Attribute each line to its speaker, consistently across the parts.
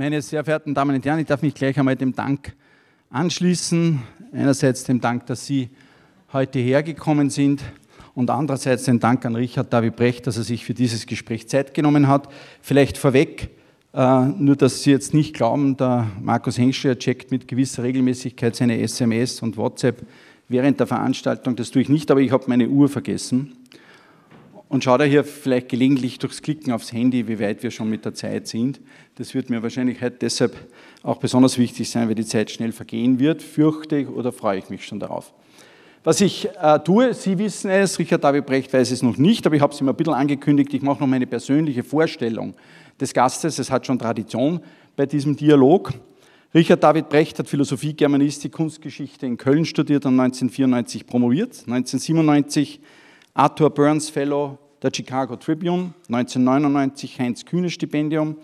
Speaker 1: Meine sehr verehrten Damen und Herren, ich darf mich gleich einmal dem Dank anschließen. Einerseits dem Dank, dass Sie heute hergekommen sind und andererseits den Dank an Richard David Brecht, dass er sich für dieses Gespräch Zeit genommen hat. Vielleicht vorweg, äh, nur dass Sie jetzt nicht glauben, der Markus Hengschler checkt mit gewisser Regelmäßigkeit seine SMS und WhatsApp während der Veranstaltung. Das tue ich nicht, aber ich habe meine Uhr vergessen und schaue da hier vielleicht gelegentlich durchs Klicken aufs Handy, wie weit wir schon mit der Zeit sind. Das wird mir wahrscheinlich heute deshalb auch besonders wichtig sein, weil die Zeit schnell vergehen wird. Fürchte ich oder freue ich mich schon darauf. Was ich äh, tue, Sie wissen es, Richard David Brecht weiß es noch nicht, aber ich habe es ihm ein bisschen angekündigt, ich mache noch meine persönliche Vorstellung des Gastes. Es hat schon Tradition bei diesem Dialog. Richard David Brecht hat Philosophie, Germanistik, Kunstgeschichte in Köln studiert und 1994 promoviert. 1997 Arthur Burns Fellow der Chicago Tribune, 1999 Heinz-Kühne-Stipendium,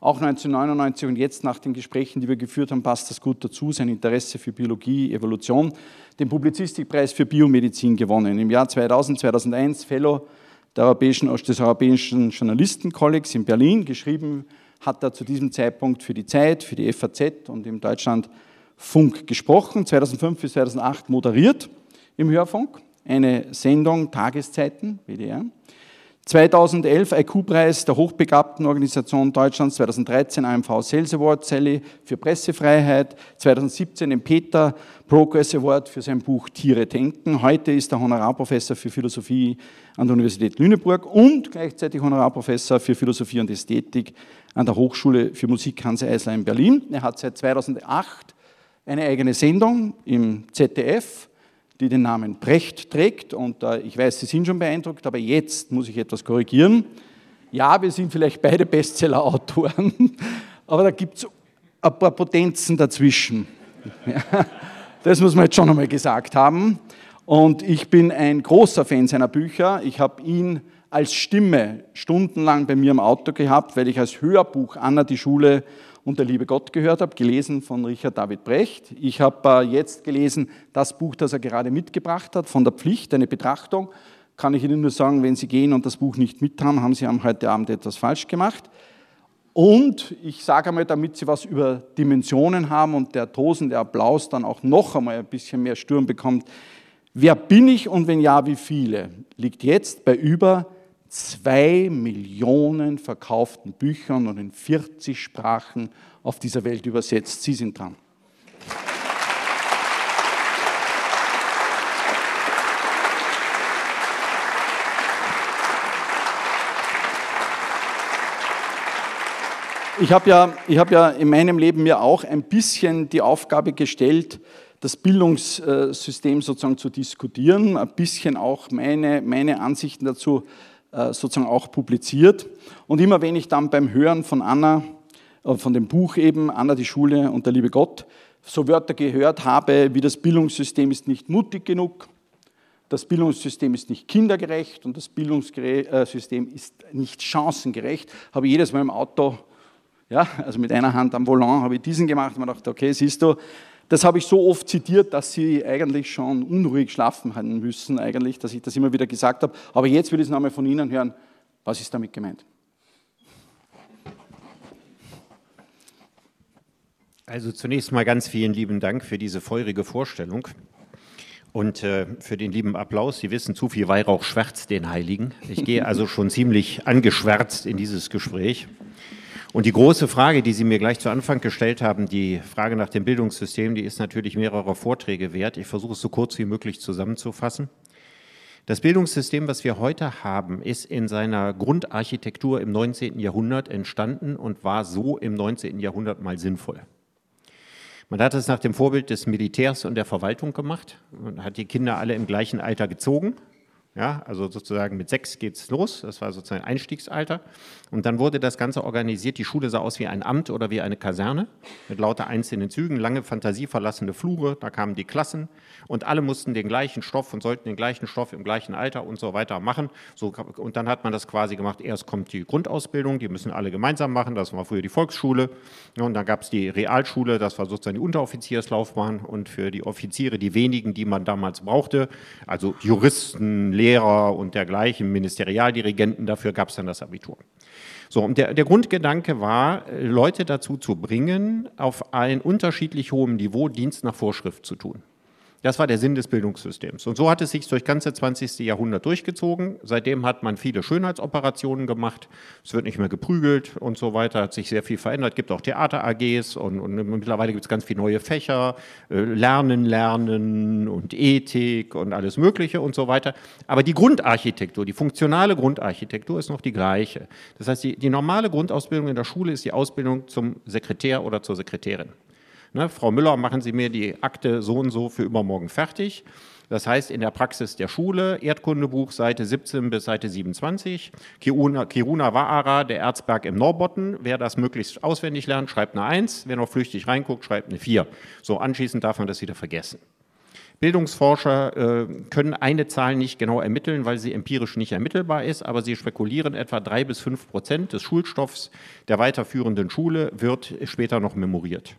Speaker 1: auch 1999 und jetzt nach den Gesprächen, die wir geführt haben, passt das gut dazu, sein Interesse für Biologie, Evolution, den Publizistikpreis für Biomedizin gewonnen. Im Jahr 2000, 2001 Fellow Europäischen, des Europäischen Journalistenkollegs in Berlin, geschrieben hat er zu diesem Zeitpunkt für die Zeit, für die FAZ und im Deutschland Funk gesprochen, 2005 bis 2008 moderiert im Hörfunk, eine Sendung Tageszeiten, WDR. 2011 IQ-Preis der hochbegabten Organisation Deutschlands, 2013 AMV Sales Award Sally für Pressefreiheit, 2017 den Peter Progress Award für sein Buch Tiere denken. Heute ist er Honorarprofessor für Philosophie an der Universität Lüneburg und gleichzeitig Honorarprofessor für Philosophie und Ästhetik an der Hochschule für Musik Hans Eisler in Berlin. Er hat seit 2008 eine eigene Sendung im ZDF die den Namen Brecht trägt. Und äh, ich weiß, Sie sind schon beeindruckt, aber jetzt muss ich etwas korrigieren. Ja, wir sind vielleicht beide Bestseller-Autoren, aber da gibt es ein paar Potenzen dazwischen. Ja, das muss man jetzt schon einmal gesagt haben. Und ich bin ein großer Fan seiner Bücher. Ich habe ihn als Stimme stundenlang bei mir im Auto gehabt, weil ich als Hörbuch Anna die Schule und der liebe Gott gehört habe, gelesen von Richard David Brecht. Ich habe äh, jetzt gelesen das Buch, das er gerade mitgebracht hat, von der Pflicht, eine Betrachtung. Kann ich Ihnen nur sagen, wenn Sie gehen und das Buch nicht mit haben, haben Sie heute Abend etwas falsch gemacht. Und ich sage einmal, damit Sie was über Dimensionen haben und der tosende Applaus dann auch noch einmal ein bisschen mehr Sturm bekommt. Wer bin ich und wenn ja, wie viele? Liegt jetzt bei über zwei Millionen verkauften Büchern und in 40 Sprachen auf dieser Welt übersetzt. Sie sind dran. Ich habe ja, hab ja in meinem Leben mir auch ein bisschen die Aufgabe gestellt, das Bildungssystem sozusagen zu diskutieren, ein bisschen auch meine, meine Ansichten dazu sozusagen auch publiziert. Und immer wenn ich dann beim Hören von Anna, äh, von dem Buch eben, Anna die Schule und der liebe Gott, so Wörter gehört habe, wie das Bildungssystem ist nicht mutig genug, das Bildungssystem ist nicht kindergerecht und das Bildungssystem ist nicht chancengerecht, habe ich jedes Mal im Auto, ja, also mit einer Hand am Volant, habe ich diesen gemacht und mir gedacht, okay, siehst du, das habe ich so oft zitiert, dass Sie eigentlich schon unruhig schlafen haben müssen, eigentlich, dass ich das immer wieder gesagt habe. Aber jetzt will ich es nochmal von Ihnen hören. Was ist damit gemeint?
Speaker 2: Also zunächst mal ganz vielen lieben Dank für diese feurige Vorstellung und äh, für den lieben Applaus. Sie wissen, zu viel Weihrauch schwärzt den Heiligen. Ich gehe also schon ziemlich angeschwärzt in dieses Gespräch. Und die große Frage, die Sie mir gleich zu Anfang gestellt haben, die Frage nach dem Bildungssystem, die ist natürlich mehrere Vorträge wert. Ich versuche es so kurz wie möglich zusammenzufassen. Das Bildungssystem, was wir heute haben, ist in seiner Grundarchitektur im 19. Jahrhundert entstanden und war so im 19. Jahrhundert mal sinnvoll. Man hat es nach dem Vorbild des Militärs und der Verwaltung gemacht. Man hat die Kinder alle im gleichen Alter gezogen, ja, also sozusagen mit sechs geht es los, das war sozusagen Einstiegsalter. Und dann wurde das Ganze organisiert. Die Schule sah aus wie ein Amt oder wie eine Kaserne mit lauter einzelnen Zügen, lange fantasieverlassene Flure, da kamen die Klassen und alle mussten den gleichen Stoff und sollten den gleichen Stoff im gleichen Alter und so weiter machen. So, und dann hat man das quasi gemacht, erst kommt die Grundausbildung, die müssen alle gemeinsam machen, das war früher die Volksschule. Und dann gab es die Realschule, das war sozusagen die Unteroffizierslaufbahn und für die Offiziere die wenigen, die man damals brauchte, also Juristen, Lehrer und dergleichen, Ministerialdirigenten, dafür gab es dann das Abitur. So, und der, der Grundgedanke war, Leute dazu zu bringen, auf ein unterschiedlich hohem Niveau Dienst nach Vorschrift zu tun. Das war der Sinn des Bildungssystems. Und so hat es sich durch ganze 20. Jahrhundert durchgezogen. Seitdem hat man viele Schönheitsoperationen gemacht. Es wird nicht mehr geprügelt und so weiter. Hat sich sehr viel verändert. Es gibt auch Theater-AGs und, und, mittlerweile gibt es ganz viele neue Fächer. Äh, Lernen, Lernen und Ethik und alles Mögliche und so weiter. Aber die Grundarchitektur, die funktionale Grundarchitektur ist noch die gleiche. Das heißt, die, die normale Grundausbildung in der Schule ist die Ausbildung zum Sekretär oder zur Sekretärin. Ne, Frau Müller, machen Sie mir die Akte so und so für übermorgen fertig. Das heißt, in der Praxis der Schule, Erdkundebuch, Seite 17 bis Seite 27, Kiruna, Kiruna Waara, der Erzberg im Norbotten. Wer das möglichst auswendig lernt, schreibt eine 1. Wer noch flüchtig reinguckt, schreibt eine 4. So, anschließend darf man das wieder vergessen. Bildungsforscher äh, können eine Zahl nicht genau ermitteln, weil sie empirisch nicht ermittelbar ist, aber sie spekulieren, etwa drei bis fünf Prozent des Schulstoffs der weiterführenden Schule wird später noch memoriert.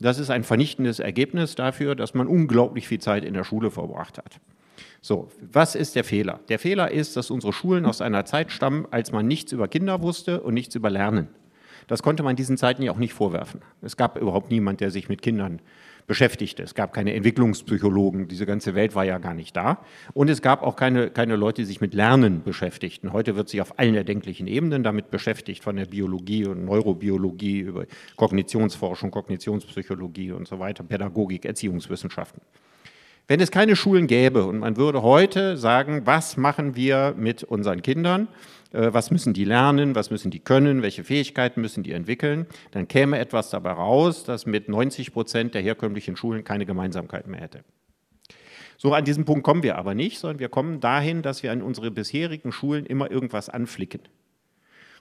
Speaker 2: Das ist ein vernichtendes Ergebnis dafür, dass man unglaublich viel Zeit in der Schule verbracht hat. So, was ist der Fehler? Der Fehler ist, dass unsere Schulen aus einer Zeit stammen, als man nichts über Kinder wusste und nichts über Lernen. Das konnte man diesen Zeiten ja auch nicht vorwerfen. Es gab überhaupt niemand, der sich mit Kindern beschäftigte. Es gab keine Entwicklungspsychologen, diese ganze Welt war ja gar nicht da. Und es gab auch keine, keine Leute, die sich mit Lernen beschäftigten. Heute wird sich auf allen erdenklichen Ebenen damit beschäftigt, von der Biologie und Neurobiologie über Kognitionsforschung, Kognitionspsychologie und so weiter, Pädagogik, Erziehungswissenschaften. Wenn es keine Schulen gäbe und man würde heute sagen, was machen wir mit unseren Kindern, was müssen die lernen, was müssen die können, welche Fähigkeiten müssen die entwickeln, dann käme etwas dabei raus, das mit 90 Prozent der herkömmlichen Schulen keine Gemeinsamkeit mehr hätte. So an diesem Punkt kommen wir aber nicht, sondern wir kommen dahin, dass wir an unsere bisherigen Schulen immer irgendwas anflicken.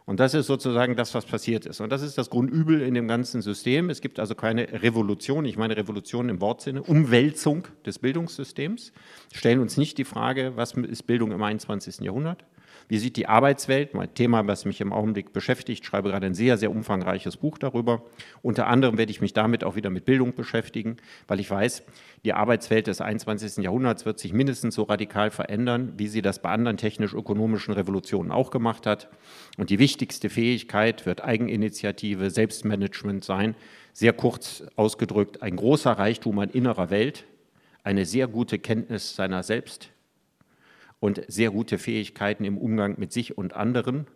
Speaker 2: Und das ist sozusagen das, was passiert ist. Und das ist das Grundübel in dem ganzen System. Es gibt also keine Revolution, ich meine Revolution im Wortsinne, Umwälzung des Bildungssystems. Wir stellen uns nicht die Frage, was ist Bildung im 21. Jahrhundert, wie sieht die Arbeitswelt, mein Thema, was mich im Augenblick beschäftigt, schreibe gerade ein sehr, sehr umfangreiches Buch darüber. Unter anderem werde ich mich damit auch wieder mit Bildung beschäftigen, weil ich weiß, die Arbeitswelt des 21. Jahrhunderts wird sich mindestens so radikal verändern, wie sie das bei anderen technisch-ökonomischen Revolutionen auch gemacht hat. Und die wichtigste Fähigkeit wird Eigeninitiative, Selbstmanagement sein. Sehr kurz ausgedrückt, ein großer Reichtum an innerer Welt, eine sehr gute Kenntnis seiner selbst und sehr gute Fähigkeiten im Umgang mit sich und anderen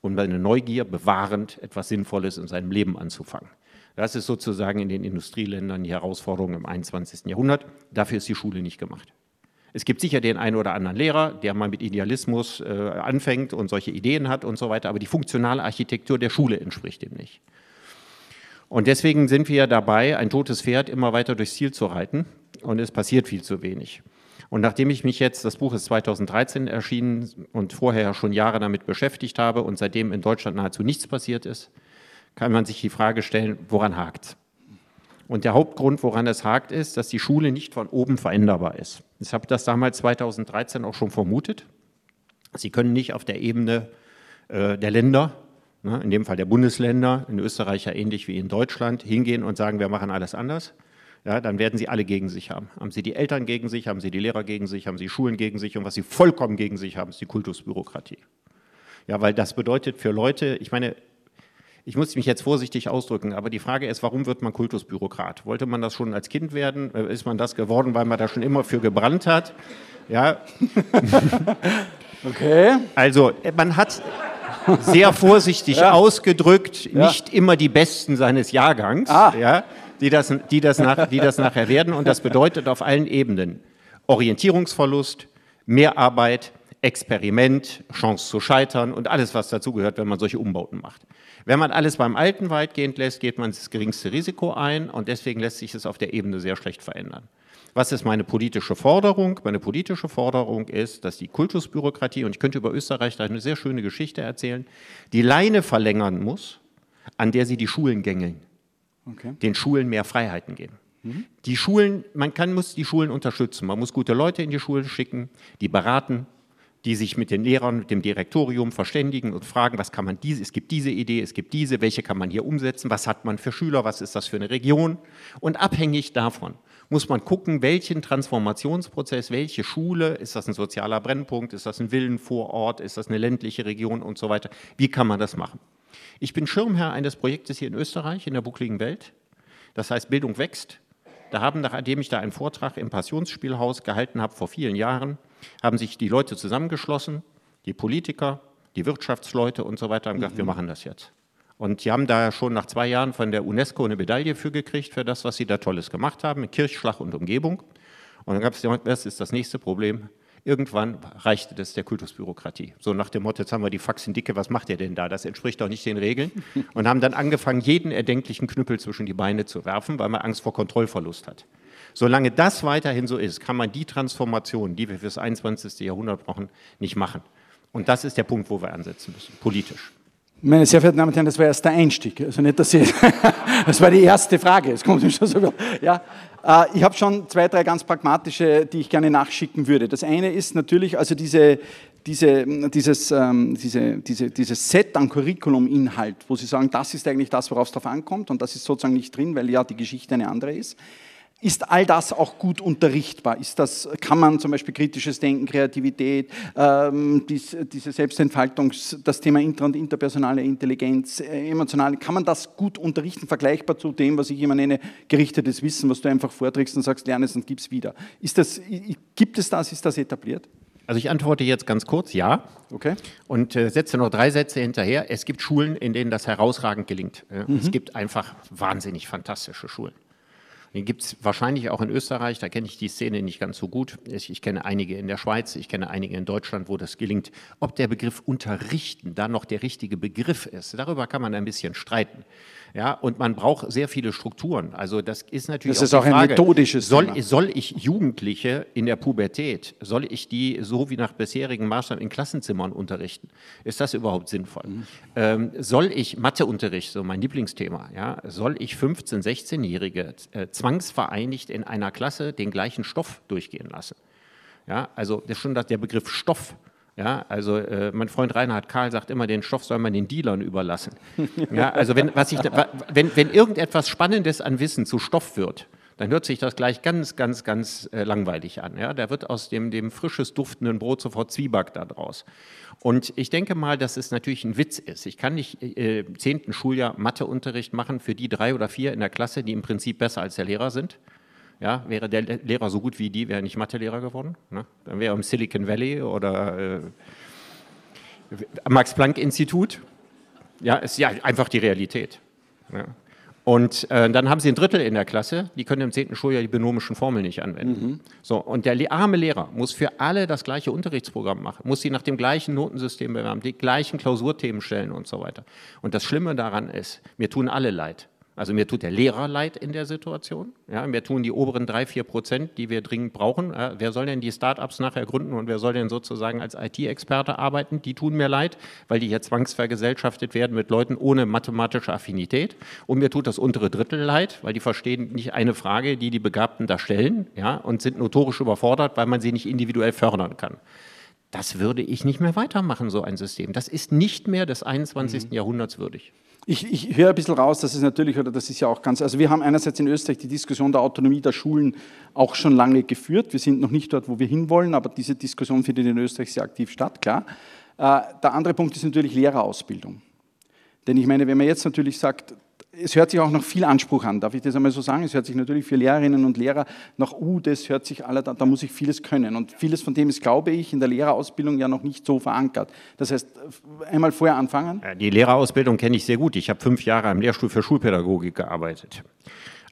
Speaker 2: und eine Neugier bewahrend etwas Sinnvolles in seinem Leben anzufangen. Das ist sozusagen in den Industrieländern die Herausforderung im 21. Jahrhundert. Dafür ist die Schule nicht gemacht. Es gibt sicher den einen oder anderen Lehrer, der mal mit Idealismus äh, anfängt und solche Ideen hat und so weiter, aber die funktionale Architektur der Schule entspricht dem nicht. Und deswegen sind wir dabei, ein totes Pferd immer weiter durchs Ziel zu reiten und es passiert viel zu wenig. Und nachdem ich mich jetzt, das Buch ist 2013 erschienen und vorher schon Jahre damit beschäftigt habe und seitdem in Deutschland nahezu nichts passiert ist, kann man sich die Frage stellen, woran hakt Und der Hauptgrund, woran es hakt, ist, dass die Schule nicht von oben veränderbar ist. Ich habe das damals 2013 auch schon vermutet. Sie können nicht auf der Ebene äh, der Länder, ne, in dem Fall der Bundesländer, in Österreich ja ähnlich wie in Deutschland, hingehen und sagen, wir machen alles anders, ja, dann werden sie alle gegen sich haben. Haben sie die Eltern gegen sich, haben sie die Lehrer gegen sich, haben sie Schulen gegen sich und was sie vollkommen gegen sich haben, ist die Kultusbürokratie. Ja, weil das bedeutet für Leute, ich meine, ich muss mich jetzt vorsichtig ausdrücken, aber die Frage ist, warum wird man Kultusbürokrat? Wollte man das schon als Kind werden? Äh, ist man das geworden, weil man da schon immer für gebrannt hat? Ja.
Speaker 1: Okay.
Speaker 2: Also, man hat sehr vorsichtig ja. ausgedrückt, ja. nicht immer die Besten seines Jahrgangs. Ah. Ja die das, die, das nach, die das nachher werden. Und das bedeutet auf allen Ebenen Orientierungsverlust, Mehrarbeit, Experiment, Chance zu scheitern und alles, was dazugehört, wenn man solche Umbauten macht. Wenn man alles beim Alten weitgehend lässt, geht man das geringste Risiko ein und deswegen lässt sich es auf der Ebene sehr schlecht verändern. Was ist meine politische Forderung? Meine politische Forderung ist, dass die Kultusbürokratie, und ich könnte über Österreich da eine sehr schöne Geschichte erzählen, die Leine verlängern muss, an der sie die Schulen gängeln okay. den Schulen mehr Freiheiten geben. Mhm. Die Schulen, man kann, muss die Schulen unterstützen. Man muss gute Leute in die Schulen schicken, die beraten, die sich mit den Lehrern, mit dem Direktorium verständigen und fragen, was kann man diese, es gibt diese Idee, es gibt diese, welche kann man hier umsetzen, was hat man für Schüler, was ist das für eine Region. Und abhängig davon muss man gucken, welchen Transformationsprozess, welche Schule, ist das ein sozialer Brennpunkt, ist das ein Villenvorort, ist das eine ländliche Region und so weiter. Wie kann man das machen? Ich bin Schirmherr eines Projektes hier in Österreich, in der buckligen Welt. Das heißt, Bildung wächst. Da haben, nachdem ich da einen Vortrag im Passionsspielhaus gehalten habe vor vielen Jahren, haben sich die Leute zusammengeschlossen, die Politiker, die Wirtschaftsleute und so weiter, haben gesagt, mhm. wir machen das jetzt. Und die haben da schon nach zwei Jahren von der UNESCO eine Medaille für gekriegt, für das, was sie da Tolles gemacht haben, mit Kirchschlag und Umgebung. Und dann gab es, was ist das nächste Problem? Irgendwann reichte das der Kultusbürokratie. So nach dem Motto, jetzt haben wir die Faxen dicke, was macht ihr denn da? Das entspricht doch nicht den Regeln. Und haben dann angefangen, jeden erdenklichen Knüppel zwischen die Beine zu werfen, weil man Angst vor Kontrollverlust hat. Solange das weiterhin so ist, kann man die Transformation, die wir für das 21. Jahrhundert brauchen, nicht machen. Und das ist der Punkt, wo wir ansetzen müssen, politisch.
Speaker 1: Meine sehr verehrten Damen und Herren, das war erst der Einstieg. Also nicht, dass Sie, das war die erste Frage. Es kommt schon so ja, äh, ich habe schon zwei, drei ganz pragmatische, die ich gerne nachschicken würde. Das eine ist natürlich, also diese, diese, dieses, ähm, diese, diese, dieses Set an Curriculum-Inhalt, wo Sie sagen, das ist eigentlich das, worauf es drauf ankommt und das ist sozusagen nicht drin, weil ja die Geschichte eine andere ist. Ist all das auch gut unterrichtbar? Ist das, kann man zum Beispiel kritisches Denken, Kreativität, ähm, dies, diese Selbstentfaltung, das Thema inter- und interpersonale Intelligenz, äh, emotionale, kann man das gut unterrichten, vergleichbar zu dem, was ich immer nenne, gerichtetes Wissen, was du einfach vorträgst und sagst, lerne es und gib es wieder. Ist das, gibt es das, ist das etabliert?
Speaker 2: Also ich antworte jetzt ganz kurz, ja.
Speaker 1: Okay.
Speaker 2: Und äh, setze noch drei Sätze hinterher. Es gibt Schulen, in denen das herausragend gelingt. Mhm. Es gibt einfach wahnsinnig fantastische Schulen. Den gibt es wahrscheinlich auch in Österreich, da kenne ich die Szene nicht ganz so gut. Ich, ich, kenne einige in der Schweiz, ich kenne einige in Deutschland, wo das gelingt. Ob der Begriff unterrichten da noch der richtige Begriff ist, darüber kann man ein bisschen streiten. Ja, und man braucht sehr viele Strukturen. Also das ist natürlich
Speaker 1: das ist auch, auch ein methodisches
Speaker 2: soll, soll ich Jugendliche in der Pubertät, soll ich die so wie nach bisherigen Maßnahmen in Klassenzimmern unterrichten? Ist das überhaupt sinnvoll? Mhm. Ähm, soll ich Matheunterricht, so mein Lieblingsthema, ja, soll ich 15-, 16-Jährige äh, zwangsvereinigt in einer Klasse den gleichen Stoff durchgehen lassen? Ja, also das ist schon der Begriff Stoff ja, also äh, mein Freund Reinhard Karl sagt immer, den Stoff soll man den Dealern überlassen. Ja, also wenn, was ich, wenn, wenn irgendetwas Spannendes an Wissen zu Stoff wird, dann hört sich das gleich ganz, ganz, ganz äh, langweilig an. Ja? Da wird aus dem, dem frisches duftenden Brot sofort Zwieback da draus. Und ich denke mal, dass es natürlich ein Witz ist. Ich kann nicht äh, zehnten Schuljahr Matheunterricht machen für die drei oder vier in der Klasse, die im Prinzip besser als der Lehrer sind. Ja, wäre der Lehrer so gut wie die, wäre nicht Mathelehrer geworden. Ne? Dann wäre er im Silicon Valley oder äh, Max-Planck-Institut. Ja, ist ja einfach die Realität. Ja. Und äh, dann haben sie ein Drittel in der Klasse, die können im zehnten Schuljahr die binomischen Formeln nicht anwenden. Mhm. So, und der arme Lehrer muss für alle das gleiche Unterrichtsprogramm machen, muss sie nach dem gleichen Notensystem bewerben, die gleichen Klausurthemen stellen und so weiter. Und das Schlimme daran ist, mir tun alle leid. Also mir tut der Lehrer leid in der Situation. Ja, mir tun die oberen drei, vier Prozent, die wir dringend brauchen. Ja, wer soll denn die Startups nachher gründen und wer soll denn sozusagen als IT-Experte arbeiten? Die tun mir leid, weil die hier zwangsvergesellschaftet werden mit Leuten ohne mathematische Affinität. Und mir tut das untere Drittel leid, weil die verstehen nicht eine Frage, die die Begabten da stellen ja, und sind notorisch überfordert, weil man sie nicht individuell fördern kann. Das würde ich nicht mehr weitermachen, so ein System. Das ist nicht mehr des 21. Mhm. Jahrhunderts würdig.
Speaker 1: Ich, ich höre ein bisschen raus, dass es natürlich, oder das ist ja auch ganz, also wir haben einerseits in Österreich die Diskussion der Autonomie der Schulen auch schon lange geführt. Wir sind noch nicht dort, wo wir hinwollen, aber diese Diskussion findet in Österreich sehr aktiv statt, klar. Äh, der andere Punkt ist natürlich Lehrerausbildung. Denn ich meine, wenn man jetzt natürlich sagt, es hört sich auch noch viel Anspruch an, darf ich das einmal so sagen? Es hört sich natürlich für Lehrerinnen und Lehrer nach, uh, das hört sich alle, da, da muss ich vieles können. Und vieles von dem ist, glaube ich, in der Lehrerausbildung ja noch nicht so verankert. Das heißt, einmal vorher anfangen.
Speaker 2: Die Lehrerausbildung kenne ich sehr gut. Ich habe fünf Jahre am Lehrstuhl für Schulpädagogik gearbeitet.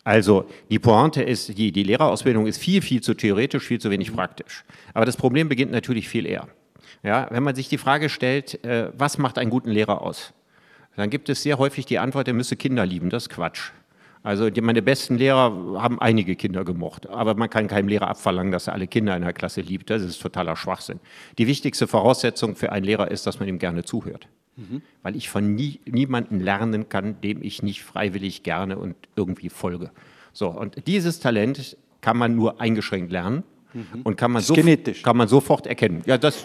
Speaker 2: Also die Pointe ist, die, die Lehrerausbildung ist viel, viel zu theoretisch, viel zu wenig praktisch. Aber das Problem beginnt natürlich viel eher. Ja, wenn man sich die Frage stellt, äh, was macht einen guten Lehrer aus? Dann gibt es sehr häufig die Antwort, er müsse Kinder lieben. Das ist Quatsch. Also die, meine besten Lehrer haben einige Kinder gemocht, aber man kann keinem Lehrer abverlangen, dass er alle Kinder in der Klasse liebt. Das ist totaler Schwachsinn. Die wichtigste Voraussetzung für einen Lehrer ist, dass man ihm gerne zuhört. Mhm. Weil ich von nie, niemandem lernen kann, dem ich nicht freiwillig gerne und irgendwie folge. So, und dieses Talent kann man nur eingeschränkt lernen mhm. und kann man, so, kann man sofort erkennen. Ja, das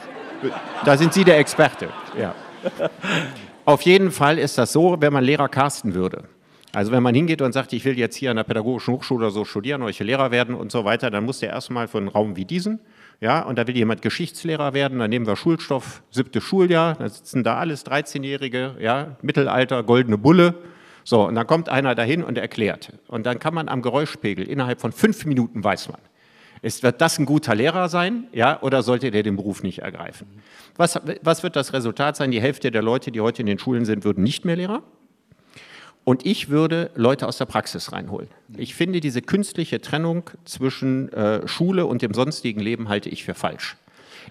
Speaker 2: Da sind Sie der Experte. Ja. Auf jeden Fall ist das so, wenn man Lehrer casten würde. Also wenn man hingeht und sagt, ich will jetzt hier an der Pädagogischen Hochschule oder so studieren will Lehrer werden und so weiter, dann muss der erstmal für einen Raum wie diesen, ja, und da will jemand Geschichtslehrer werden, dann nehmen wir Schulstoff, siebte Schuljahr, da sitzen da alles 13-Jährige, ja, Mittelalter, goldene Bulle, so, und dann kommt einer dahin und erklärt. Und dann kann man am Geräuschpegel, innerhalb von fünf Minuten weiß man, ist, wird das ein guter Lehrer sein, ja, oder sollte der den Beruf nicht ergreifen? Was, was wird das Resultat sein? Die Hälfte der Leute, die heute in den Schulen sind, würden nicht mehr Lehrer. Und ich würde Leute aus der Praxis reinholen. Ich finde diese künstliche Trennung zwischen äh, Schule und dem sonstigen Leben halte ich für falsch.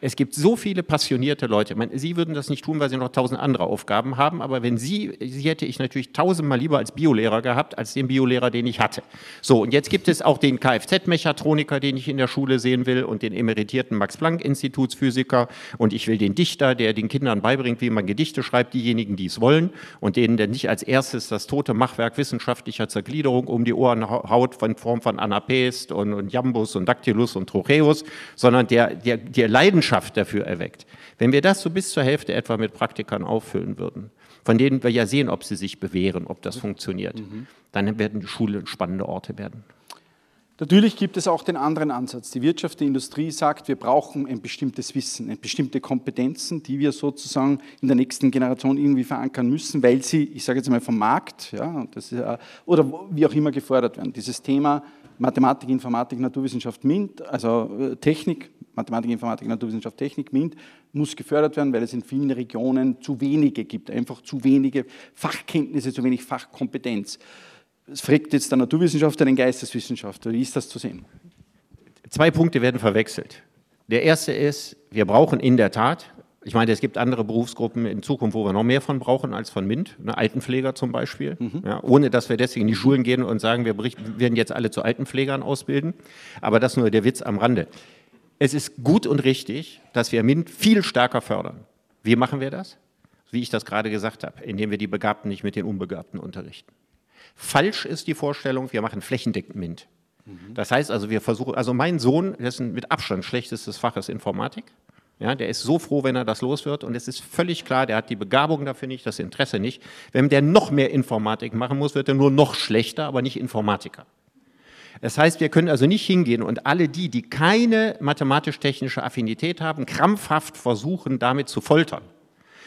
Speaker 2: Es gibt so viele passionierte Leute. Meine, Sie würden das nicht tun, weil Sie noch tausend andere Aufgaben haben, aber wenn Sie, Sie hätte ich natürlich tausendmal lieber als Biolehrer gehabt, als den Biolehrer, den ich hatte. So, und jetzt gibt es auch den Kfz-Mechatroniker, den ich in der Schule sehen will und den emeritierten Max-Planck-Institutsphysiker und ich will den Dichter, der den Kindern beibringt, wie man Gedichte schreibt, diejenigen, die es wollen und denen der nicht als erstes das tote Machwerk wissenschaftlicher Zergliederung um die Ohren haut in Form von Anapest und, und Jambus und Dactylus und Trocheus, sondern der, der, der Leidenschaft Leidenschaft dafür erweckt. Wenn wir das so bis zur Hälfte etwa mit Praktikern auffüllen würden, von denen wir ja sehen, ob sie sich bewähren, ob das funktioniert, mhm. dann werden die Schulen spannende Orte werden.
Speaker 1: Natürlich gibt es auch den anderen Ansatz. Die Wirtschaft, die Industrie sagt, wir brauchen ein bestimmtes Wissen, bestimmte Kompetenzen, die wir sozusagen in der nächsten Generation irgendwie verankern müssen, weil sie, ich sage jetzt mal vom Markt, ja, ist, oder wie auch immer gefordert werden. Dieses Thema Mathematik, Informatik, Naturwissenschaft, MINT, also äh, Technik, Mathematik, Informatik, Naturwissenschaft, Technik, MINT, muss gefördert werden, weil es in vielen Regionen zu wenige gibt, einfach zu wenige Fachkenntnisse, zu wenig Fachkompetenz. Es fragt jetzt der Naturwissenschaftler den Geisteswissenschaftler. Wie ist das zu sehen?
Speaker 2: Zwei Punkte werden verwechselt. Der erste ist, wir brauchen in der Tat, ich meine, es gibt andere Berufsgruppen in Zukunft, wo wir noch mehr von brauchen als von MINT, ne, Altenpfleger zum Beispiel, mhm. ja, ohne dass wir deswegen in die Schulen gehen und sagen, wir werden jetzt alle zu Altenpflegern ausbilden. Aber das nur der Witz am Rande. Es ist gut und richtig, dass wir MINT viel stärker fördern. Wie machen wir das? Wie ich das gerade gesagt habe, indem wir die Begabten nicht mit den Unbegabten unterrichten. Falsch ist die Vorstellung, wir machen flächendeckend MINT. Mhm. Das heißt also, wir versuchen, also mein Sohn, dessen mit Abstand schlechtestes Fach ist Informatik. Ja, der ist so froh, wenn er das los wird. Und es ist völlig klar, der hat die Begabung dafür nicht, das Interesse nicht. Wenn der noch mehr Informatik machen muss, wird er nur noch schlechter, aber nicht Informatiker. Das heißt, wir können also nicht hingehen und alle die, die keine mathematisch-technische Affinität haben, krampfhaft versuchen, damit zu foltern.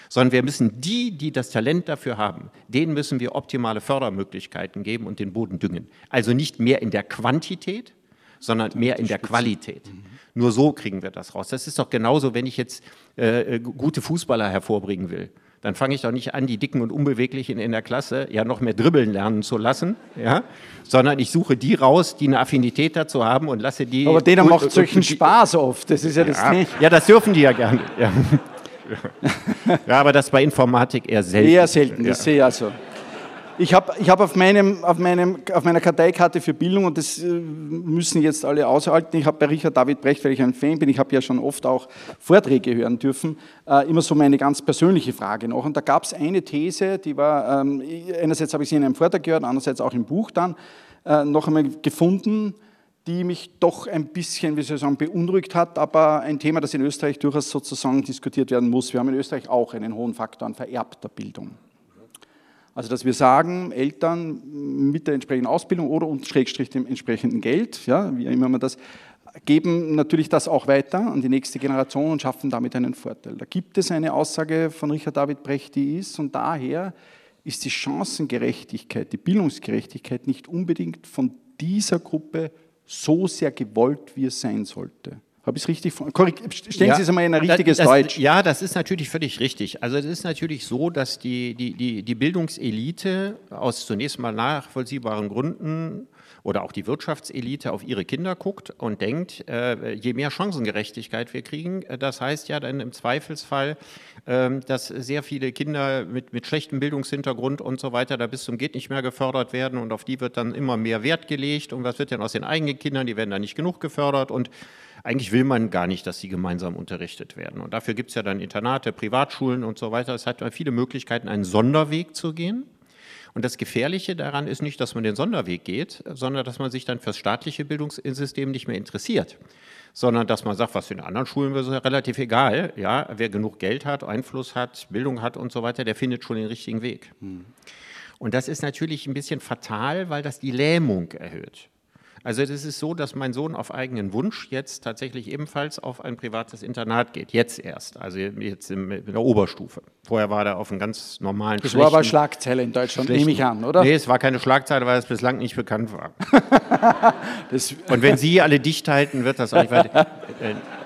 Speaker 2: Sondern wir müssen die, die das Talent dafür haben, denen müssen wir optimale Fördermöglichkeiten geben und den Boden düngen. Also nicht mehr in der Quantität, sondern mehr in der Qualität. Mhm. Nur so kriegen wir das raus. Das ist doch genauso, wenn ich jetzt äh, gute Fußballer hervorbringen will dann fange ich doch nicht an, die Dicken und Unbeweglichen in der Klasse ja noch mehr dribbeln lernen zu lassen, ja? sondern ich suche die raus, die eine Affinität dazu haben und lasse die.
Speaker 1: Aber denen macht solchen Spaß oft, das ist ja,
Speaker 2: ja das. Ja, das dürfen die ja gerne. Ja. ja, aber das bei Informatik eher selten.
Speaker 1: Eher selten, das sehe ich also. Ich habe ich hab auf, meinem, auf, meinem, auf meiner Karteikarte für Bildung, und das äh, müssen jetzt alle aushalten, ich habe bei Richard David Brecht, weil ich ein Fan bin, ich habe ja schon oft auch Vorträge hören dürfen, äh, immer so meine ganz persönliche Frage noch. Und da gab es eine These, die war, ähm, einerseits habe ich sie in einem Vortrag gehört, andererseits auch im Buch dann, äh, noch einmal gefunden, die mich doch ein bisschen, wie soll ich sagen, beunruhigt hat, aber ein Thema, das in Österreich durchaus sozusagen diskutiert werden muss. Wir haben in Österreich auch einen hohen Faktor an vererbter Bildung. Also dass wir sagen, Eltern mit der entsprechenden Ausbildung oder und Schrägstrich dem entsprechenden Geld, ja, wie immer man das, geben natürlich das auch weiter an die nächste Generation und schaffen damit einen Vorteil. Da gibt es eine Aussage von Richard David Brecht, die ist, und daher ist die Chancengerechtigkeit, die Bildungsgerechtigkeit nicht unbedingt von dieser Gruppe so sehr gewollt, wie es sein sollte. Habe ich es richtig? Stellen ja, Sie es einmal in ein richtiges
Speaker 2: das,
Speaker 1: Deutsch.
Speaker 2: Ja, das ist natürlich völlig richtig. Also es ist natürlich so, dass die, die, die, die Bildungselite aus zunächst mal nachvollziehbaren Gründen oder auch die Wirtschaftselite auf ihre Kinder guckt und denkt, äh, je mehr Chancengerechtigkeit wir kriegen, äh, das heißt ja dann im Zweifelsfall, äh, dass sehr viele Kinder mit, mit schlechtem Bildungshintergrund und so weiter da bis zum geht nicht mehr gefördert werden und auf die wird dann immer mehr Wert gelegt und was wird denn aus den eigenen Kindern, die werden da nicht genug gefördert und eigentlich will man gar nicht, dass sie gemeinsam unterrichtet werden. Und dafür gibt es ja dann Internate, Privatschulen und so weiter. Es hat viele Möglichkeiten, einen Sonderweg zu gehen. Und das Gefährliche daran ist nicht, dass man den Sonderweg geht, sondern dass man sich dann fürs staatliche Bildungssystem nicht mehr interessiert sondern dass man sagt, was in anderen Schulen ist ja relativ egal. Ja, wer genug Geld hat, Einfluss hat, Bildung hat und so weiter, der findet schon den richtigen Weg. Hm. Und das ist natürlich ein bisschen fatal, weil das die Lähmung erhöht. Also das ist so, dass mein Sohn auf eigenen Wunsch jetzt tatsächlich ebenfalls auf ein privates Internat geht. Jetzt erst, also jetzt in der Oberstufe. Vorher war er auf einem ganz normalen
Speaker 1: Das war aber Schlagzeile in Deutschland, nehme ich an, oder?
Speaker 2: Nee, es war keine Schlagzeile, weil es bislang nicht bekannt war. Und wenn Sie alle dicht halten, wird das auch nicht weiter.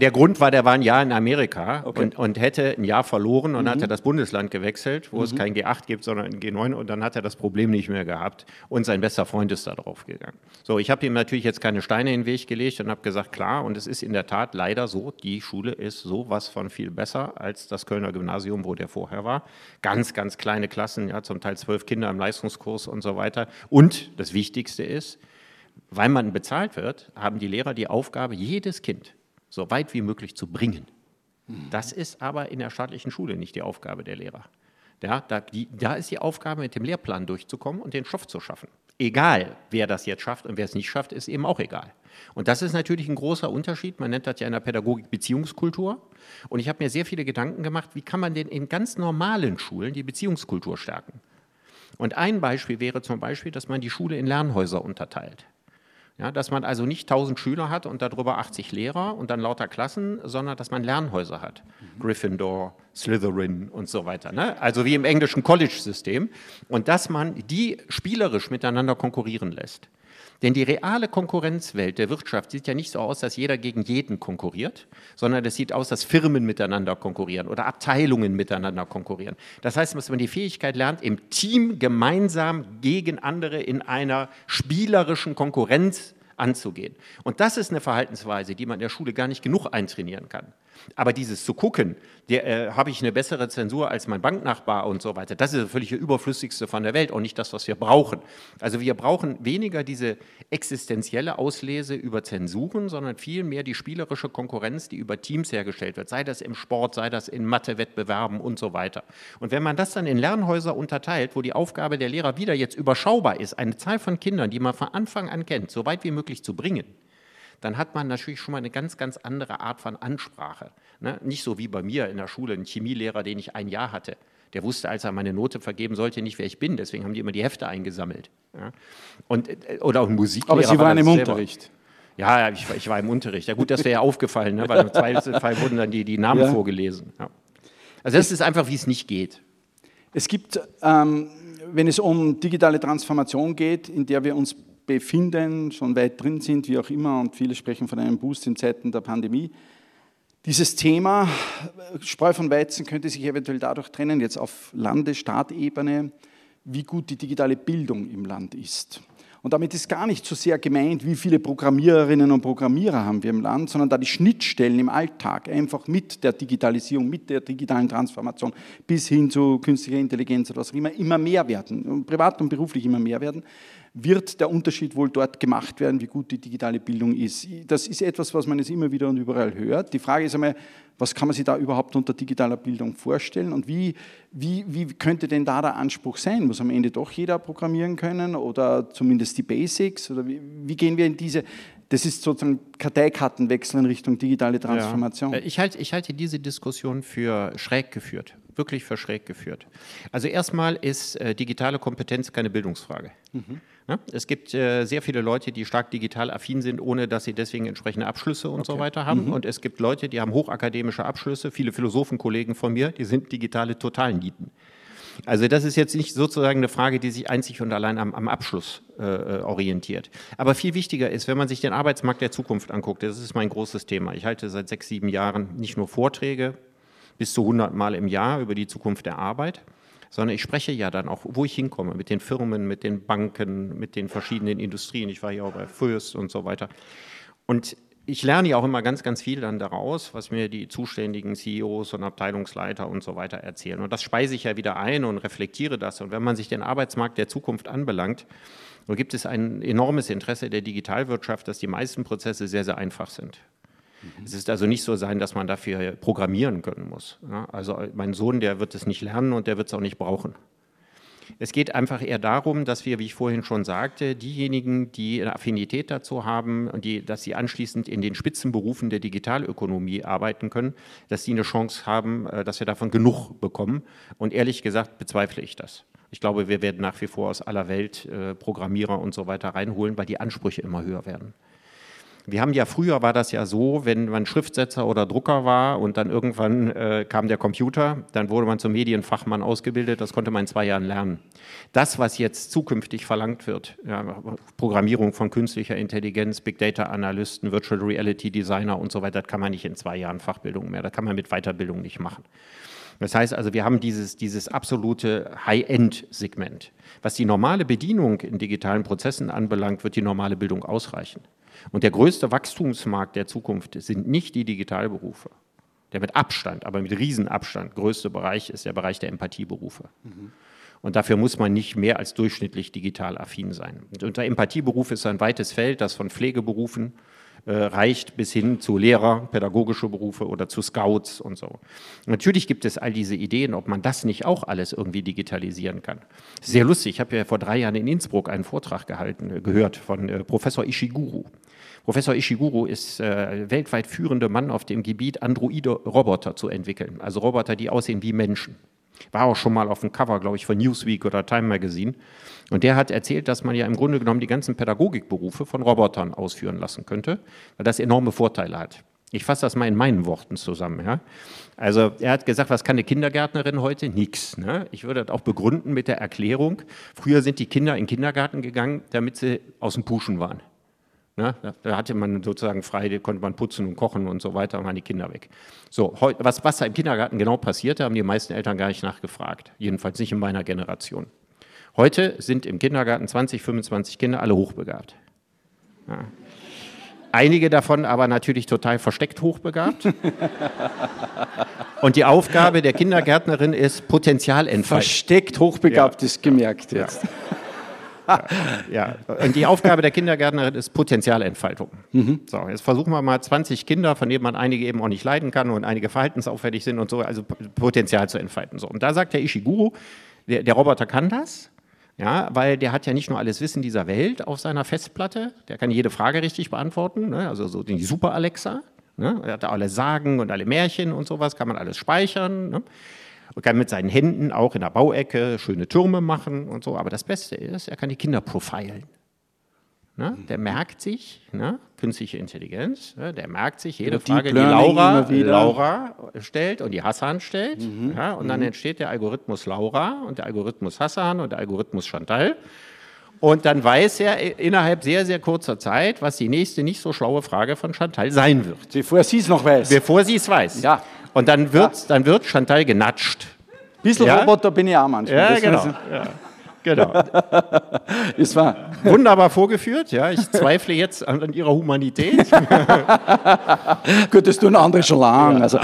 Speaker 2: Der Grund war, der war ein Jahr in Amerika okay. und, und, hätte ein Jahr verloren und mhm. hat er das Bundesland gewechselt, wo mhm. es kein G8 gibt, sondern ein G9 und dann hat er das Problem nicht mehr gehabt und sein bester Freund ist da drauf gegangen. So, ich habe ihm natürlich jetzt keine Steine in den Weg gelegt und habe gesagt, klar, und es ist in der Tat leider so, die Schule ist sowas von viel besser als das Kölner Gymnasium, wo der vorher war. Ganz, ganz kleine Klassen, ja, zum Teil zwölf Kinder im Leistungskurs und so weiter. Und das Wichtigste ist, weil man bezahlt wird, haben die Lehrer die Aufgabe, jedes Kind so weit wie möglich zu bringen. Das ist aber in der staatlichen Schule nicht die Aufgabe der Lehrer. Ja, da, die, da, ist die Aufgabe, mit dem Lehrplan durchzukommen und den Stoff zu schaffen. Egal, wer das jetzt schafft und wer es nicht schafft, ist eben auch egal. Und das ist natürlich ein großer Unterschied. Man nennt das ja in der Pädagogik Beziehungskultur. Und ich habe mir sehr viele Gedanken gemacht, wie kann man denn in ganz normalen Schulen die Beziehungskultur stärken? Und ein Beispiel wäre zum Beispiel, dass man die Schule in Lernhäuser unterteilt. Ja, dass man also nicht 1000 Schüler hat und darüber 80 Lehrer und dann lauter Klassen, sondern dass man Lernhäuser hat. Mhm. Gryffindor, Slytherin und so weiter. Ne? Also wie im englischen College-System. Und dass man die spielerisch miteinander konkurrieren lässt. Denn die reale Konkurrenzwelt der Wirtschaft sieht ja nicht so aus, dass jeder gegen jeden konkurriert, sondern es sieht aus, dass Firmen miteinander konkurrieren oder Abteilungen miteinander konkurrieren. Das heißt, dass man die Fähigkeit lernt, im Team gemeinsam gegen andere in einer spielerischen Konkurrenz anzugehen. Und das ist eine Verhaltensweise, die man in der Schule gar nicht genug eintrainieren kann. Aber dieses zu gucken, äh, habe ich eine bessere Zensur als mein Banknachbar und so weiter, das ist das völlig Überflüssigste von der Welt und nicht das, was wir brauchen. Also wir brauchen weniger diese existenzielle Auslese über Zensuren, sondern vielmehr die spielerische Konkurrenz, die über Teams hergestellt wird, sei das im Sport, sei das in Mathewettbewerben und so weiter. Und wenn man das dann in Lernhäuser unterteilt, wo die Aufgabe der Lehrer wieder jetzt überschaubar ist, eine Zahl von Kindern, die man von Anfang an kennt, so weit wie möglich zu bringen, dann hat man natürlich schon mal eine ganz, ganz andere Art von Ansprache. Ne? Nicht so wie bei mir in der Schule, ein Chemielehrer, den ich ein Jahr hatte. Der wusste, als er meine Note vergeben sollte, nicht, wer ich bin. Deswegen haben die immer die Hefte eingesammelt. Ja? Und, äh, oder auch ein Musiklehrer.
Speaker 1: Aber Sie waren im selber. Unterricht.
Speaker 2: Ja, ich, ich, war im Unterricht. Ja gut, das wäre ja aufgefallen, ne? weil im zweiten Fall wurden dann die, die Namen ja. vorgelesen. Ja. Also das ist einfach, wie es nicht geht.
Speaker 1: Es gibt, ähm, wenn es um digitale Transformation geht, in der wir uns befinden, schon weit drin sind, wie auch immer, und viele sprechen von einem Boost in Zeiten der Pandemie. Dieses Thema Spreu von Weizen könnte sich eventuell dadurch trennen, jetzt auf Landesstaatebene, wie gut die digitale Bildung im Land ist. Und damit ist gar nicht so sehr gemeint, wie viele Programmiererinnen und Programmierer haben wir im Land, sondern da die Schnittstellen im Alltag einfach mit der Digitalisierung, mit der digitalen Transformation bis hin zu künstlicher Intelligenz oder was auch immer, immer mehr werden, privat und beruflich immer mehr werden, wird der Unterschied wohl dort gemacht werden, wie gut die digitale Bildung ist. Das ist etwas, was man jetzt immer wieder und überall hört. Die Frage ist einmal, was kann man sich da überhaupt unter digitaler Bildung vorstellen und wie, wie, wie könnte denn da der Anspruch sein? Muss am Ende doch jeder programmieren können oder zumindest die Basics? Oder wie, wie gehen wir in diese, das ist sozusagen Karteikartenwechsel in Richtung digitale Transformation.
Speaker 2: Ja. Ich, halte, ich halte diese Diskussion für schräg geführt, wirklich für schräg geführt. Also erstmal ist äh, digitale Kompetenz keine Bildungsfrage. Mhm. Ja? Es gibt äh, sehr viele Leute, die stark digital affin sind, ohne dass sie deswegen entsprechende Abschlüsse und okay. so weiter haben. Mhm. Und es gibt Leute, die haben hochakademische Abschlüsse. Viele Philosophenkollegen von mir, die sind digitale Totalnieten. Also das ist jetzt nicht sozusagen eine Frage, die sich einzig und allein am, am Abschluss äh, äh, orientiert. Aber viel wichtiger ist, wenn man sich den Arbeitsmarkt der Zukunft anguckt, das ist mein großes Thema. Ich halte seit sechs, sieben Jahren nicht nur Vorträge, bis zu 100 Mal im Jahr über die Zukunft der Arbeit, sondern ich spreche ja dann auch, wo ich hinkomme, mit den Firmen, mit den Banken, mit den verschiedenen Industrien. Ich war ja auch bei Fürst und so weiter. Und ich lerne ja auch immer ganz, ganz viel dann daraus, was mir die zuständigen CEOs und Abteilungsleiter und so weiter erzählen. Und das speise ich ja wieder ein und reflektiere das. Und wenn man sich den Arbeitsmarkt der Zukunft anbelangt, so gibt es ein enormes Interesse der Digitalwirtschaft, dass die meisten Prozesse sehr, sehr einfach sind. Mhm. Es ist also nicht so sein, dass man dafür programmieren können muss. Also mein Sohn, der wird es nicht lernen und der wird es auch nicht brauchen. Es geht einfach eher darum, dass wir, wie ich vorhin schon sagte, diejenigen, die eine Affinität dazu haben und die, dass sie anschließend in den Spitzenberufen der Digitalökonomie arbeiten können, dass sie eine Chance haben, äh, dass wir davon genug bekommen. Und ehrlich gesagt bezweifle ich das. Ich glaube, wir werden nach wie vor aus aller Welt äh, Programmierer und so weiter reinholen, weil die Ansprüche immer höher werden. Wir haben ja früher war das ja so, wenn man Schriftsetzer oder Drucker war und dann irgendwann äh, kam der Computer, dann wurde man zum Medienfachmann ausgebildet, das konnte man in zwei Jahren lernen. Das, was jetzt zukünftig verlangt wird, ja, Programmierung von künstlicher Intelligenz, Big Data Analysten, Virtual Reality Designer und so weiter, das kann man nicht in zwei Jahren Fachbildung mehr, das kann man mit Weiterbildung nicht machen. Das heißt also, wir haben dieses, dieses absolute High-End-Segment. Was die normale Bedienung in digitalen Prozessen anbelangt, wird die normale Bildung ausreichen. Und der größte Wachstumsmarkt der Zukunft sind nicht die Digitalberufe. Der mit Abstand, aber mit Riesenabstand größte Bereich ist der Bereich der Empathieberufe. Mhm. Und dafür muss man nicht mehr als durchschnittlich digital affin sein. Und unter Empathieberuf ist ein weites Feld, das von Pflegeberufen reicht bis hin zu Lehrer, pädagogische Berufe oder zu Scouts und so. Natürlich gibt es all diese Ideen, ob man das nicht auch alles irgendwie digitalisieren kann. Sehr lustig, ich habe ja vor drei Jahren in Innsbruck einen Vortrag gehalten, äh, gehört von äh, Professor Ishiguro. Professor Ishiguro ist äh, weltweit führender Mann auf dem Gebiet, Androide-Roboter zu entwickeln. Also Roboter, die aussehen wie Menschen. War auch schon mal auf dem Cover, glaube ich, von Newsweek oder Time Magazine. Und der hat erzählt, dass man ja im Grunde genommen die ganzen Pädagogikberufe von Robotern ausführen lassen könnte, weil das enorme Vorteile hat. Ich fasse das mal in meinen Worten zusammen. Ja? Also er hat gesagt, was kann eine Kindergärtnerin heute? Nix. Ne? Ich würde das auch begründen mit der Erklärung, früher sind die Kinder in den Kindergarten gegangen, damit sie aus dem Puschen waren. Ne? Da hatte man sozusagen frei, da konnte man putzen und kochen und so weiter, waren die Kinder weg. So, was, was da im Kindergarten genau passierte, haben die meisten Eltern gar nicht nachgefragt. Jedenfalls nicht in meiner Generation. Heute sind im Kindergarten 20, 25 Kinder alle hochbegabt. Ja. Einige davon aber natürlich total versteckt hochbegabt. Und die Aufgabe der Kindergärtnerin ist Potenzialentfaltung.
Speaker 1: Versteckt hochbegabt ja. ist gemerkt jetzt. Ja
Speaker 2: ja, und die Aufgabe der Kindergärtnerin ist Potenzialentfaltung. Mhm. So, jetzt versuchen wir mal 20 Kinder, von denen man einige eben auch nicht leiden kann und einige verhaltensauffällig sind und so, also Potenzial zu entfalten. So, und da sagt der Ishiguro, der, der Roboter kann das, ja, weil der hat ja nicht nur alles Wissen dieser Welt auf seiner Festplatte, der kann jede Frage richtig beantworten, ne? also so die Super Alexa, ne? er hat alle Sagen und alle Märchen und sowas, kann man alles speichern. Ne? Man kann mit seinen Händen auch in der Bauecke schöne Türme machen und so. Aber das Beste ist, er kann die Kinder profilen. Ne? Der merkt sich, ne? künstliche Intelligenz, ne? der merkt sich jede Deep Frage, die Laura, Laura stellt und die Hassan stellt. Mhm. Ja? Und dann mhm. entsteht der Algorithmus Laura und der Algorithmus Hassan und der Algorithmus Chantal. Und dann weiß er innerhalb sehr, sehr kurzer Zeit, was die nächste nicht so schlaue Frage von Chantal sein wird.
Speaker 1: Bevor sie es noch weiß.
Speaker 2: Bevor sie es weiß. Ja. Und dann wird, ja. dann wird Chantal genatscht.
Speaker 1: Bisschen ja? Roboter bin ich auch manchmal.
Speaker 2: Ja, das genau. Genau.
Speaker 1: ist wahr.
Speaker 2: Wunderbar vorgeführt, ja. Ich zweifle jetzt an, an Ihrer Humanität.
Speaker 1: Könntest du eine andere schon lang. Also.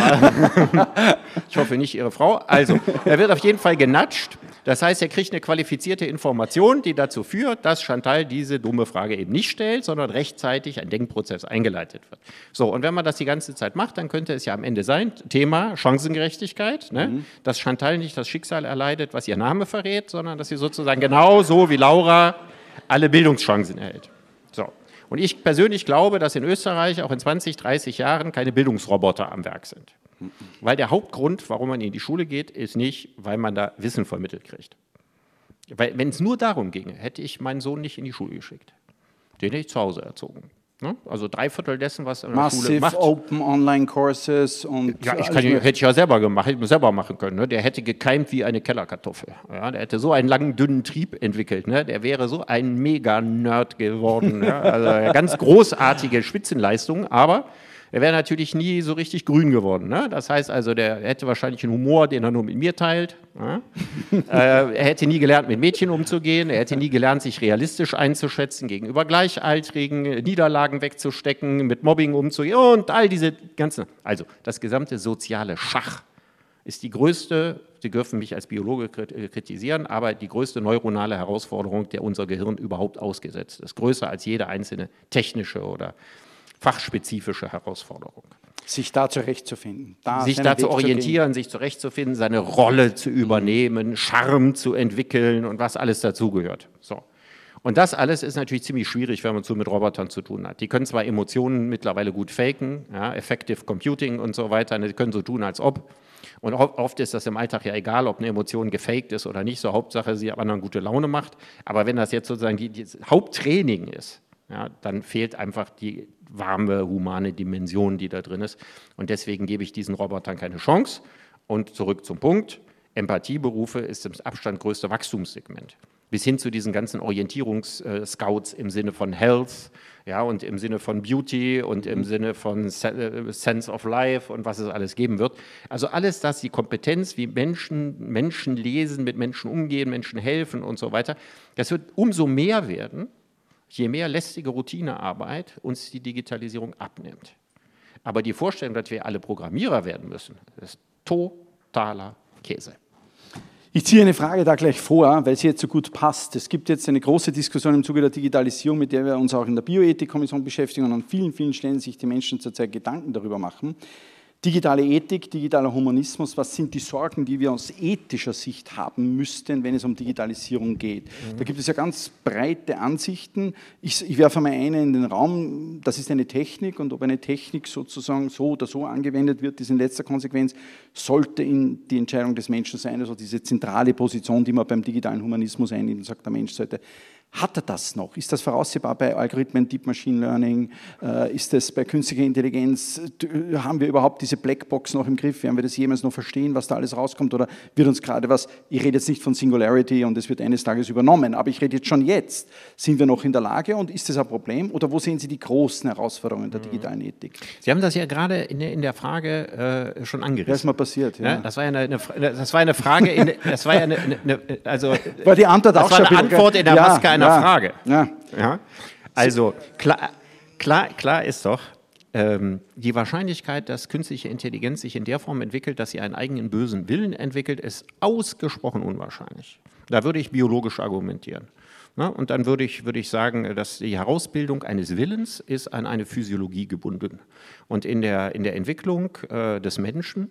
Speaker 2: ich hoffe nicht Ihre Frau. Also, er wird auf jeden Fall genatscht das heißt, er kriegt eine qualifizierte Information, die dazu führt, dass Chantal diese dumme Frage eben nicht stellt, sondern rechtzeitig ein Denkprozess eingeleitet wird. So, und wenn man das die ganze Zeit macht, dann könnte es ja am Ende sein, Thema Chancengerechtigkeit, ne? mhm. dass Chantal nicht das Schicksal erleidet, was ihr Name verrät, sondern dass sie sozusagen genauso wie Laura alle Bildungschancen erhält. So. Und ich persönlich glaube, dass in Österreich auch in 20, 30 Jahren keine Bildungsroboter am Werk sind. Weil der Hauptgrund, warum man in die Schule geht, ist nicht, weil man da Wissen vermittelt kriegt. Weil wenn es nur darum ginge, hätte ich meinen Sohn nicht in die Schule geschickt. Den hätte ich zu Hause erzogen. Ne? Also drei Viertel dessen, was in der
Speaker 1: Massive
Speaker 2: Schule macht.
Speaker 1: Open Online Courses und
Speaker 2: ja, ich kann, hätte ich ja selber gemacht, hätte ich selber machen können. Ne? Der hätte gekeimt wie eine Kellerkartoffel. Ja? Der hätte so einen langen dünnen Trieb entwickelt. Ne? Der wäre so ein Mega-Nerd geworden. ja? Also ganz großartige Spitzenleistung, aber er wäre natürlich nie so richtig grün geworden. Ne? Das heißt also, der hätte wahrscheinlich einen Humor, den er nur mit mir teilt. Ne? äh, er hätte nie gelernt, mit Mädchen umzugehen. Er hätte nie gelernt, sich realistisch einzuschätzen gegenüber Gleichaltrigen, Niederlagen wegzustecken, mit Mobbing umzugehen und all diese ganzen. Also das gesamte soziale Schach ist die größte, Sie dürfen mich als Biologe äh, kritisieren, aber die größte neuronale Herausforderung, der unser Gehirn überhaupt ausgesetzt ist. Größer als jede einzelne technische oder fachspezifische Herausforderung.
Speaker 1: sich da zurechtzufinden. Da
Speaker 2: sich da zu orientieren, sich zurechtzufinden, seine Rolle zu übernehmen, Charme zu entwickeln und was alles dazugehört. So. Und das alles ist natürlich ziemlich schwierig, wenn man so mit Robotern zu tun hat. Die können zwar Emotionen mittlerweile gut faken, ja, Effective Computing und so weiter, die können so tun, als ob. Und oft ist das im Alltag ja egal, ob eine Emotion gefaked ist oder nicht. So Hauptsache, sie anderen gute Laune macht. Aber wenn das jetzt sozusagen die, die Haupttraining ist, ja, dann fehlt einfach die warme, humane Dimension, die da drin ist. Und deswegen gebe ich diesen Robotern keine Chance. Und zurück zum Punkt. Empathieberufe ist im Abstand größte Wachstumssegment bis hin zu diesen ganzen Orientierungsscouts im Sinne von Health, ja, und im Sinne von Beauty und im Sinne von äh, Sense of Life und was es alles geben wird. Also alles das, die Kompetenz, wie Menschen, Menschen lesen, mit Menschen umgehen, Menschen helfen und so weiter, das wird umso mehr werden, je mehr lästige Routinearbeit uns die Digitalisierung abnimmt. Aber die Vorstellung, dass wir alle Programmierer werden müssen, ist totaler Käse.
Speaker 1: Ich ziehe eine Frage da gleich vor, weil sie jetzt so gut passt. Es gibt jetzt eine große Diskussion im Zuge der Digitalisierung, mit der wir uns auch in der Bioethikkommission beschäftigen und an vielen, vielen Stellen sich die Menschen zurzeit Gedanken darüber machen. Digitale Ethik, digitaler Humanismus, was sind die Sorgen, die wir aus ethischer Sicht haben müssten, wenn es um Digitalisierung geht? Mhm. Da gibt es ja ganz breite Ansichten. Ich, ich werfe mal eine in den Raum, das ist eine Technik und ob eine Technik sozusagen so oder so angewendet wird, ist in letzter Konsequenz, sollte in die Entscheidung des Menschen sein, also diese zentrale Position, die man beim digitalen Humanismus einnimmt, sagt der Mensch sollte hat er das noch? Ist das voraussehbar bei Algorithmen, Deep Machine Learning? Äh, ist das bei künstlicher Intelligenz? Haben wir überhaupt diese Blackbox noch im Griff? Werden wir das jemals noch verstehen, was da alles rauskommt? Oder wird uns gerade was, ich rede jetzt nicht von Singularity und es wird eines Tages übernommen, aber ich rede jetzt schon jetzt. Sind wir noch in der Lage und ist das ein Problem? Oder wo sehen Sie die großen Herausforderungen der mhm. digitalen Ethik?
Speaker 2: Sie haben das ja gerade in der, Frage äh, schon angerissen. Das
Speaker 1: ist mal passiert,
Speaker 2: ja. ja das, war ja eine, eine, das war eine Frage, in, das war ja eine, eine also,
Speaker 1: war die Antwort auch
Speaker 2: war eine Antwort in der ja. Maske einer
Speaker 1: ja,
Speaker 2: Frage.
Speaker 1: Ja.
Speaker 2: ja. Also klar, klar, klar ist doch, ähm, die Wahrscheinlichkeit, dass künstliche Intelligenz sich in der Form entwickelt, dass sie einen eigenen bösen Willen entwickelt, ist ausgesprochen unwahrscheinlich. Da würde ich biologisch argumentieren. Na, und dann würde ich, würde ich sagen, dass die Herausbildung eines Willens ist an eine Physiologie gebunden. Und in der, in der Entwicklung äh, des Menschen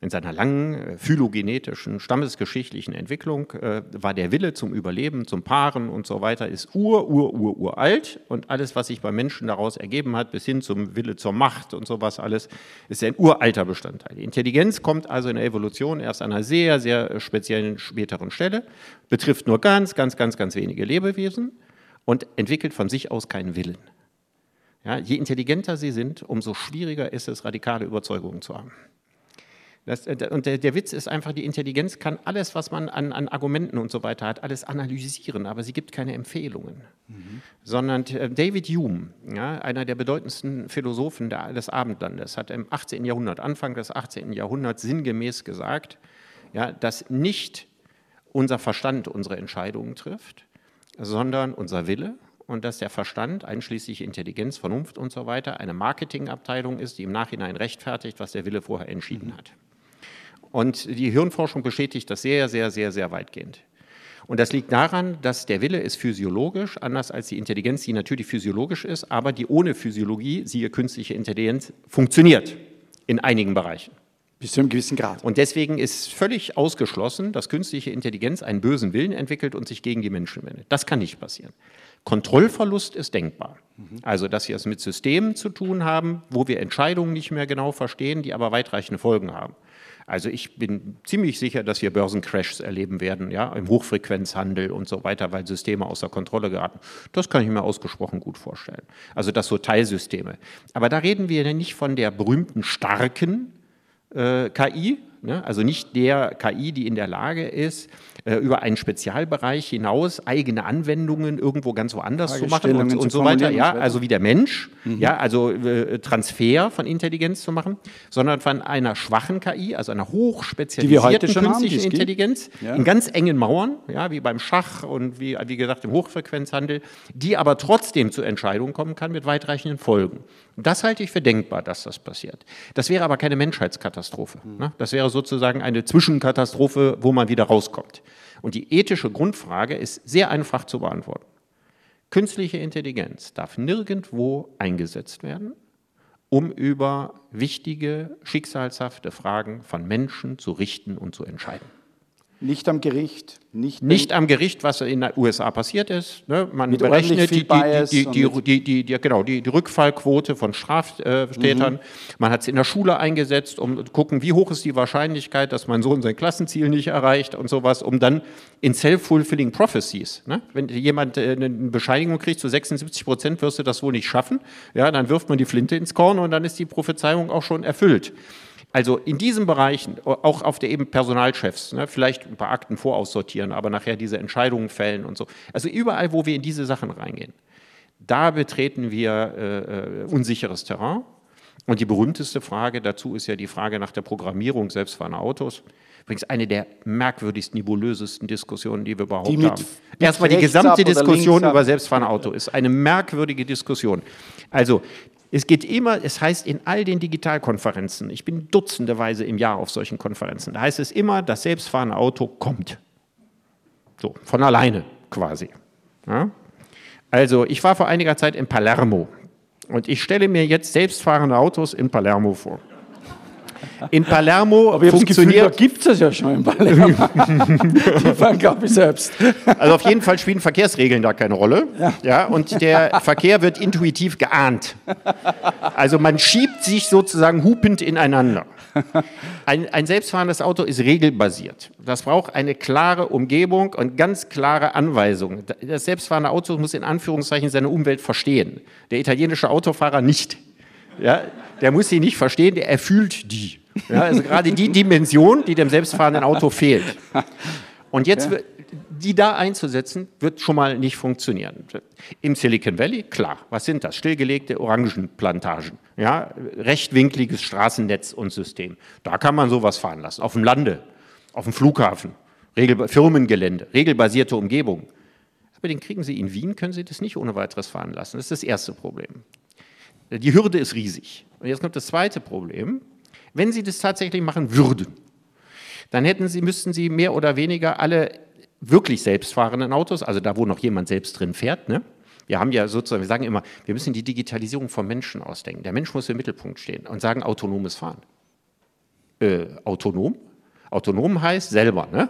Speaker 2: in seiner langen äh, phylogenetischen, stammesgeschichtlichen Entwicklung äh, war der Wille zum Überleben, zum Paaren und so weiter, ist ur, ur, ur, uralt. Und alles, was sich beim Menschen daraus ergeben hat, bis hin zum Wille zur Macht und sowas alles, ist ein uralter Bestandteil. Die Intelligenz kommt also in der Evolution erst an einer sehr, sehr speziellen späteren Stelle, betrifft nur ganz, ganz, ganz, ganz wenige Lebewesen und entwickelt von sich aus keinen Willen. Ja, je intelligenter sie sind, umso schwieriger ist es, radikale Überzeugungen zu haben. Das, äh, und der, der, Witz ist einfach, die Intelligenz kann alles, was man an, an, Argumenten und so weiter hat, alles analysieren, aber sie gibt keine Empfehlungen. Mhm. Sondern äh, David Hume, ja, einer der bedeutendsten Philosophen des Abendlandes, hat im 18. Jahrhundert, Anfang des 18. Jahrhunderts sinngemäß gesagt, ja, dass nicht unser Verstand unsere Entscheidungen trifft, sondern unser Wille und dass der Verstand, einschließlich Intelligenz, Vernunft und so weiter, eine Marketingabteilung ist, die im Nachhinein rechtfertigt, was der Wille vorher entschieden mhm. hat. Und die Hirnforschung bestätigt das sehr, sehr, sehr, sehr weitgehend. Und das liegt daran, dass der Wille ist physiologisch, anders als die Intelligenz, die natürlich physiologisch ist, aber die ohne Physiologie, siehe künstliche Intelligenz, funktioniert in einigen Bereichen.
Speaker 1: Bis zu einem gewissen Grad.
Speaker 2: Und deswegen ist völlig ausgeschlossen, dass künstliche Intelligenz einen bösen Willen entwickelt und sich gegen die Menschen wendet. Das kann nicht passieren. Kontrollverlust ist denkbar. Mhm. Also, dass wir es mit Systemen zu tun haben, wo wir Entscheidungen nicht mehr genau verstehen, die aber weitreichende Folgen haben. Also ich bin ziemlich sicher, dass wir Börsencrashs erleben werden, ja, im Hochfrequenzhandel und so weiter, weil Systeme außer Kontrolle geraten. Das kann ich mir ausgesprochen gut vorstellen. Also das so Teilsysteme. Aber da reden wir nicht von der berühmten starken äh, KI, ne? also nicht der KI, die in der Lage ist, äh, über einen Spezialbereich hinaus eigene Anwendungen irgendwo ganz woanders zu machen und, und so weiter. Ja, also wie der Mensch, mhm. ja, also äh, Transfer von Intelligenz zu machen, sondern von einer schwachen KI, also einer hochspezialisierten künstlichen haben, Intelligenz ja. in ganz engen Mauern, ja, wie beim Schach und wie, wie gesagt im Hochfrequenzhandel, die aber trotzdem zu Entscheidungen kommen kann mit weitreichenden Folgen. Das halte ich für denkbar, dass das passiert. Das wäre aber keine Menschheitskatastrophe. Mhm. Ne? Das wäre sozusagen eine Zwischenkatastrophe, wo man wieder rauskommt. Und die ethische Grundfrage ist sehr einfach zu beantworten. Künstliche Intelligenz darf nirgendwo eingesetzt werden, um über wichtige, schicksalshafte Fragen von Menschen zu richten und zu entscheiden.
Speaker 1: Nicht am Gericht.
Speaker 2: Nicht, nicht am Gericht, was in den USA passiert ist. Ne? Man berechnet die, die, die, die, genau, die, Rückfallquote von Straftätern. Mhm. Man hat es in der Schule eingesetzt, um zu gucken, wie hoch ist die Wahrscheinlichkeit, dass mein Sohn sein Klassenziel nicht erreicht und sowas, um dann in self-fulfilling prophecies, ne? wenn jemand äh, eine Bescheinigung kriegt, zu 76 Prozent wirst du das wohl nicht schaffen, ja, dann wirft man die Flinte ins Korn und dann ist die Prophezeiung auch schon erfüllt. Also in diesen Bereichen, auch auf der eben Personalchefs, ne, vielleicht ein paar Akten voraussortieren, aber nachher diese Entscheidungen fällen und so. Also überall, wo wir in diese Sachen reingehen, da betreten wir äh, äh, unsicheres Terrain. Und die berühmteste Frage dazu ist ja die Frage nach der Programmierung selbstfahrender Autos. Übrigens eine der merkwürdigsten, nebulösesten Diskussionen, die wir überhaupt die haben. Erstmal die gesamte Diskussion über selbstfahrende Auto ist eine merkwürdige Diskussion. Also es geht immer, es heißt in all den Digitalkonferenzen, ich bin dutzendeweise im Jahr auf solchen Konferenzen, da heißt es immer, das selbstfahrende Auto kommt. So, von alleine quasi. Ja? Also, ich war vor einiger Zeit in Palermo und ich stelle mir jetzt selbstfahrende Autos in Palermo vor. In Palermo
Speaker 1: Aber funktioniert. gibt es ja schon in Palermo. Die
Speaker 2: ich, selbst. Also auf jeden Fall spielen Verkehrsregeln da keine Rolle. Ja. ja. Und der Verkehr wird intuitiv geahnt. Also man schiebt sich sozusagen hupend ineinander. Ein, ein selbstfahrendes Auto ist regelbasiert. Das braucht eine klare Umgebung und ganz klare Anweisungen. Das selbstfahrende Auto muss in Anführungszeichen seine Umwelt verstehen. Der italienische Autofahrer nicht. Ja, der muss sie nicht verstehen, der erfüllt die. Ja, also gerade die Dimension, die dem selbstfahrenden Auto fehlt. Und jetzt, ja. die da einzusetzen, wird schon mal nicht funktionieren. Im Silicon Valley, klar, was sind das? Stillgelegte Orangenplantagen, ja, rechtwinkliges Straßennetz und System. Da kann man sowas fahren lassen. Auf dem Lande, auf dem Flughafen, Regel Firmengelände, regelbasierte Umgebung. Aber den kriegen Sie in Wien, können Sie das nicht ohne weiteres fahren lassen. Das ist das erste Problem. Die Hürde ist riesig. Und jetzt kommt das zweite Problem. Wenn Sie das tatsächlich machen würden, dann hätten Sie, müssten Sie mehr oder weniger alle wirklich selbstfahrenden Autos, also da, wo noch jemand selbst drin fährt, ne? Wir haben ja sozusagen, wir sagen immer, wir müssen die Digitalisierung vom Menschen ausdenken. Der Mensch muss im Mittelpunkt stehen und sagen autonomes Fahren. Äh, autonom? Autonom heißt selber, ne?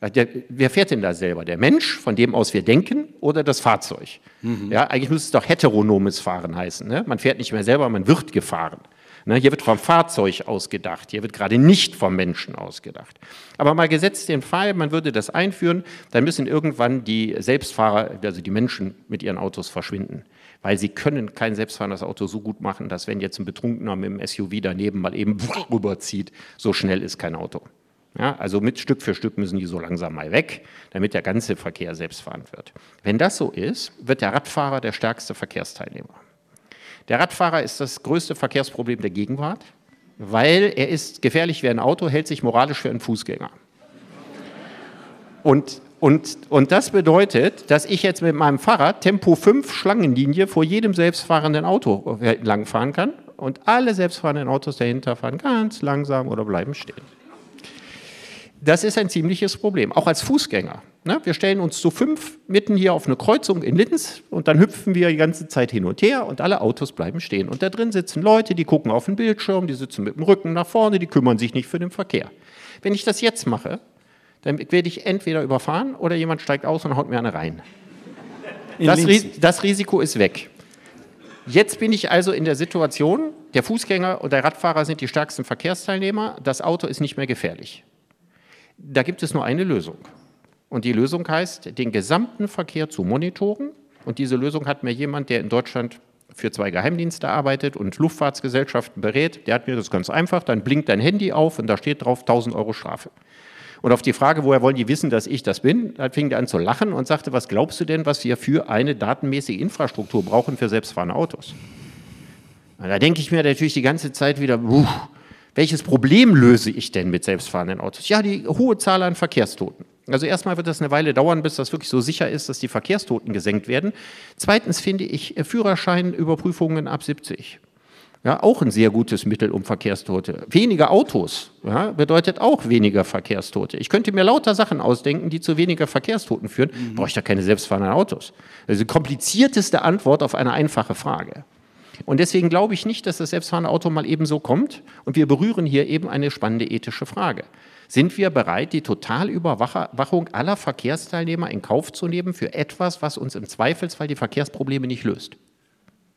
Speaker 2: Der, wer fährt denn da selber? Der Mensch, von dem aus wir denken, oder das Fahrzeug? Mhm. Ja, eigentlich müsste es doch heteronomes Fahren heißen. Ne? Man fährt nicht mehr selber, man wird gefahren. Ne? Hier wird vom Fahrzeug ausgedacht, hier wird gerade nicht vom Menschen ausgedacht. Aber mal gesetzt den Fall, man würde das einführen, dann müssen irgendwann die Selbstfahrer, also die Menschen mit ihren Autos verschwinden. Weil sie können kein selbstfahrendes Auto so gut machen, dass wenn jetzt ein Betrunkener mit dem SUV daneben mal eben rüberzieht, so schnell ist kein Auto. Ja, also mit Stück für Stück müssen die so langsam mal weg, damit der ganze Verkehr selbstfahrend wird. Wenn das so ist, wird der Radfahrer der stärkste Verkehrsteilnehmer. Der Radfahrer ist das größte Verkehrsproblem der Gegenwart, weil er ist gefährlich wie ein Auto, hält sich moralisch für einen Fußgänger. Und, und, und das bedeutet, dass ich jetzt mit meinem Fahrrad Tempo 5 Schlangenlinie vor jedem selbstfahrenden Auto langfahren kann und alle selbstfahrenden Autos dahinter fahren ganz langsam oder bleiben stehen. Das ist ein ziemliches Problem, auch als Fußgänger. Ne? Wir stellen uns zu fünf mitten hier auf eine Kreuzung in Linz und dann hüpfen wir die ganze Zeit hin und her und alle Autos bleiben stehen. Und da drin sitzen Leute, die gucken auf den Bildschirm, die sitzen mit dem Rücken nach vorne, die kümmern sich nicht für den Verkehr. Wenn ich das jetzt mache, dann werde ich entweder überfahren oder jemand steigt aus und haut mir eine rein. Das, das Risiko ist weg. Jetzt bin ich also in der Situation, der Fußgänger und der Radfahrer sind die stärksten Verkehrsteilnehmer, das Auto ist nicht mehr gefährlich. Da gibt es nur eine Lösung. Und die Lösung heißt, den gesamten Verkehr zu monitoren. Und diese Lösung hat mir jemand, der in Deutschland für zwei Geheimdienste arbeitet und Luftfahrtsgesellschaften berät, der hat mir das ganz einfach, dann blinkt dein Handy auf und da steht drauf 1000 Euro Strafe. Und auf die Frage, woher wollen die wissen, dass ich das bin, da fing er an zu lachen und sagte, was glaubst du denn, was wir für eine datenmäßige Infrastruktur brauchen für selbstfahrende Autos? Und da denke ich mir natürlich die ganze Zeit wieder, uh, welches Problem löse ich denn mit selbstfahrenden Autos? Ja, die hohe Zahl an Verkehrstoten. Also erstmal wird das eine Weile dauern, bis das wirklich so sicher ist, dass die Verkehrstoten gesenkt werden. Zweitens finde ich äh, Führerscheinüberprüfungen ab 70. Ja, auch ein sehr gutes Mittel um Verkehrstote. Weniger Autos ja, bedeutet auch weniger Verkehrstote. Ich könnte mir lauter Sachen ausdenken, die zu weniger Verkehrstoten führen. Mhm. Brauche ich da keine selbstfahrenden Autos. Das ist die komplizierteste Antwort auf eine einfache Frage. Und deswegen glaube ich nicht, dass das selbstfahrende Auto mal eben so kommt. Und wir berühren hier eben eine spannende ethische Frage. Sind wir bereit, die Totalüberwachung aller Verkehrsteilnehmer in Kauf zu nehmen für etwas, was uns im Zweifelsfall die Verkehrsprobleme nicht löst?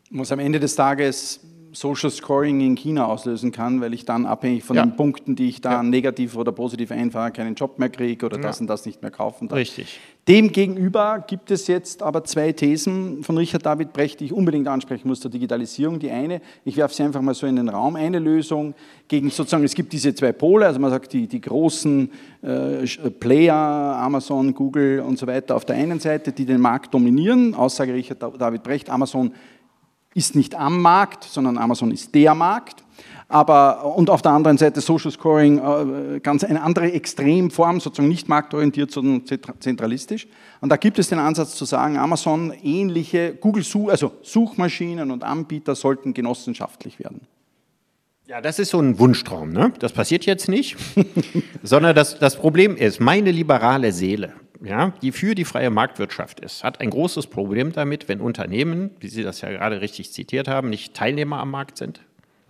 Speaker 1: Muss am Ende des Tages Social Scoring in China auslösen kann, weil ich dann abhängig von ja. den Punkten, die ich da ja. negativ oder positiv einfahre, keinen Job mehr kriege oder ja. das und das nicht mehr kaufen darf.
Speaker 2: Richtig.
Speaker 1: Demgegenüber gibt es jetzt aber zwei Thesen von Richard David Brecht, die ich unbedingt ansprechen muss zur Digitalisierung. Die eine, ich werfe sie einfach mal so in den Raum, eine Lösung gegen sozusagen, es gibt diese zwei Pole, also man sagt die, die großen äh, Player, Amazon, Google und so weiter auf der einen Seite, die den Markt dominieren, Aussage Richard David Brecht, Amazon ist nicht am Markt, sondern Amazon ist der Markt. Aber, und auf der anderen Seite Social Scoring, äh, ganz eine andere Extremform, sozusagen nicht marktorientiert, sondern zentralistisch. Und da gibt es den Ansatz zu sagen, Amazon ähnliche Google, also Suchmaschinen und Anbieter sollten genossenschaftlich werden.
Speaker 2: Ja, das ist so ein Wunschtraum. Ne? Das passiert jetzt nicht, sondern das, das Problem ist, meine liberale Seele, ja, die für die freie Marktwirtschaft ist, hat ein großes Problem damit, wenn Unternehmen, wie Sie das ja gerade richtig zitiert haben, nicht Teilnehmer am Markt sind.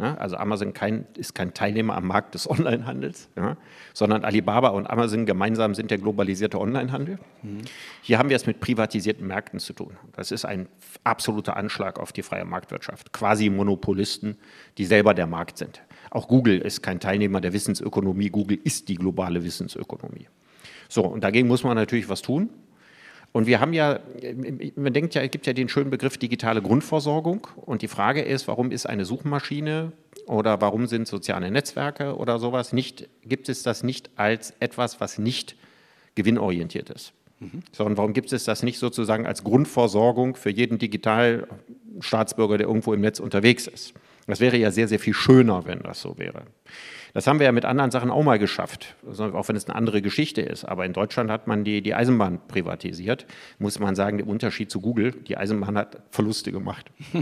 Speaker 2: Ja, also Amazon kein, ist kein Teilnehmer am Markt des Onlinehandels, ja, sondern Alibaba und Amazon gemeinsam sind der globalisierte Onlinehandel. Mhm. Hier haben wir es mit privatisierten Märkten zu tun. Das ist ein absoluter Anschlag auf die freie Marktwirtschaft. Quasi Monopolisten, die selber der Markt sind. Auch Google ist kein Teilnehmer der Wissensökonomie. Google ist die globale Wissensökonomie. So, und dagegen muss man natürlich was tun. Und wir haben ja, man denkt ja, es gibt ja den schönen Begriff digitale Grundversorgung. Und die Frage ist, warum ist eine Suchmaschine oder warum sind soziale Netzwerke oder sowas nicht, gibt es das nicht als etwas, was nicht gewinnorientiert ist? Mhm. Sondern warum gibt es das nicht sozusagen als Grundversorgung für jeden Digitalstaatsbürger, der irgendwo im Netz unterwegs ist? Das wäre ja sehr, sehr viel schöner, wenn das so wäre. Das haben wir ja mit anderen Sachen auch mal geschafft, auch wenn es eine andere Geschichte ist. Aber in Deutschland hat man die, die Eisenbahn privatisiert. Muss man sagen, der Unterschied zu Google, die Eisenbahn hat Verluste gemacht.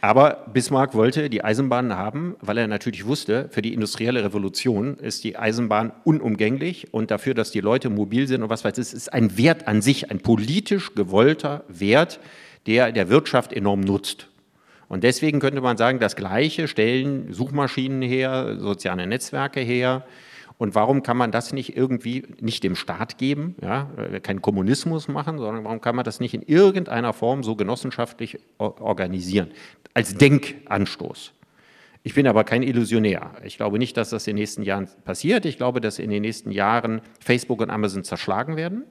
Speaker 2: Aber Bismarck wollte die Eisenbahn haben, weil er natürlich wusste, für die industrielle Revolution ist die Eisenbahn unumgänglich und dafür, dass die Leute mobil sind und was weiß ich, es ist ein Wert an sich, ein politisch gewollter Wert, der der Wirtschaft enorm nutzt. Und deswegen könnte man sagen, das Gleiche stellen Suchmaschinen her, soziale Netzwerke her. Und warum kann man das nicht irgendwie nicht dem Staat geben, ja, keinen Kommunismus machen, sondern warum kann man das nicht in irgendeiner Form so genossenschaftlich organisieren, als Denkanstoß? Ich bin aber kein Illusionär. Ich glaube nicht, dass das in den nächsten Jahren passiert. Ich glaube, dass in den nächsten Jahren Facebook und Amazon zerschlagen werden,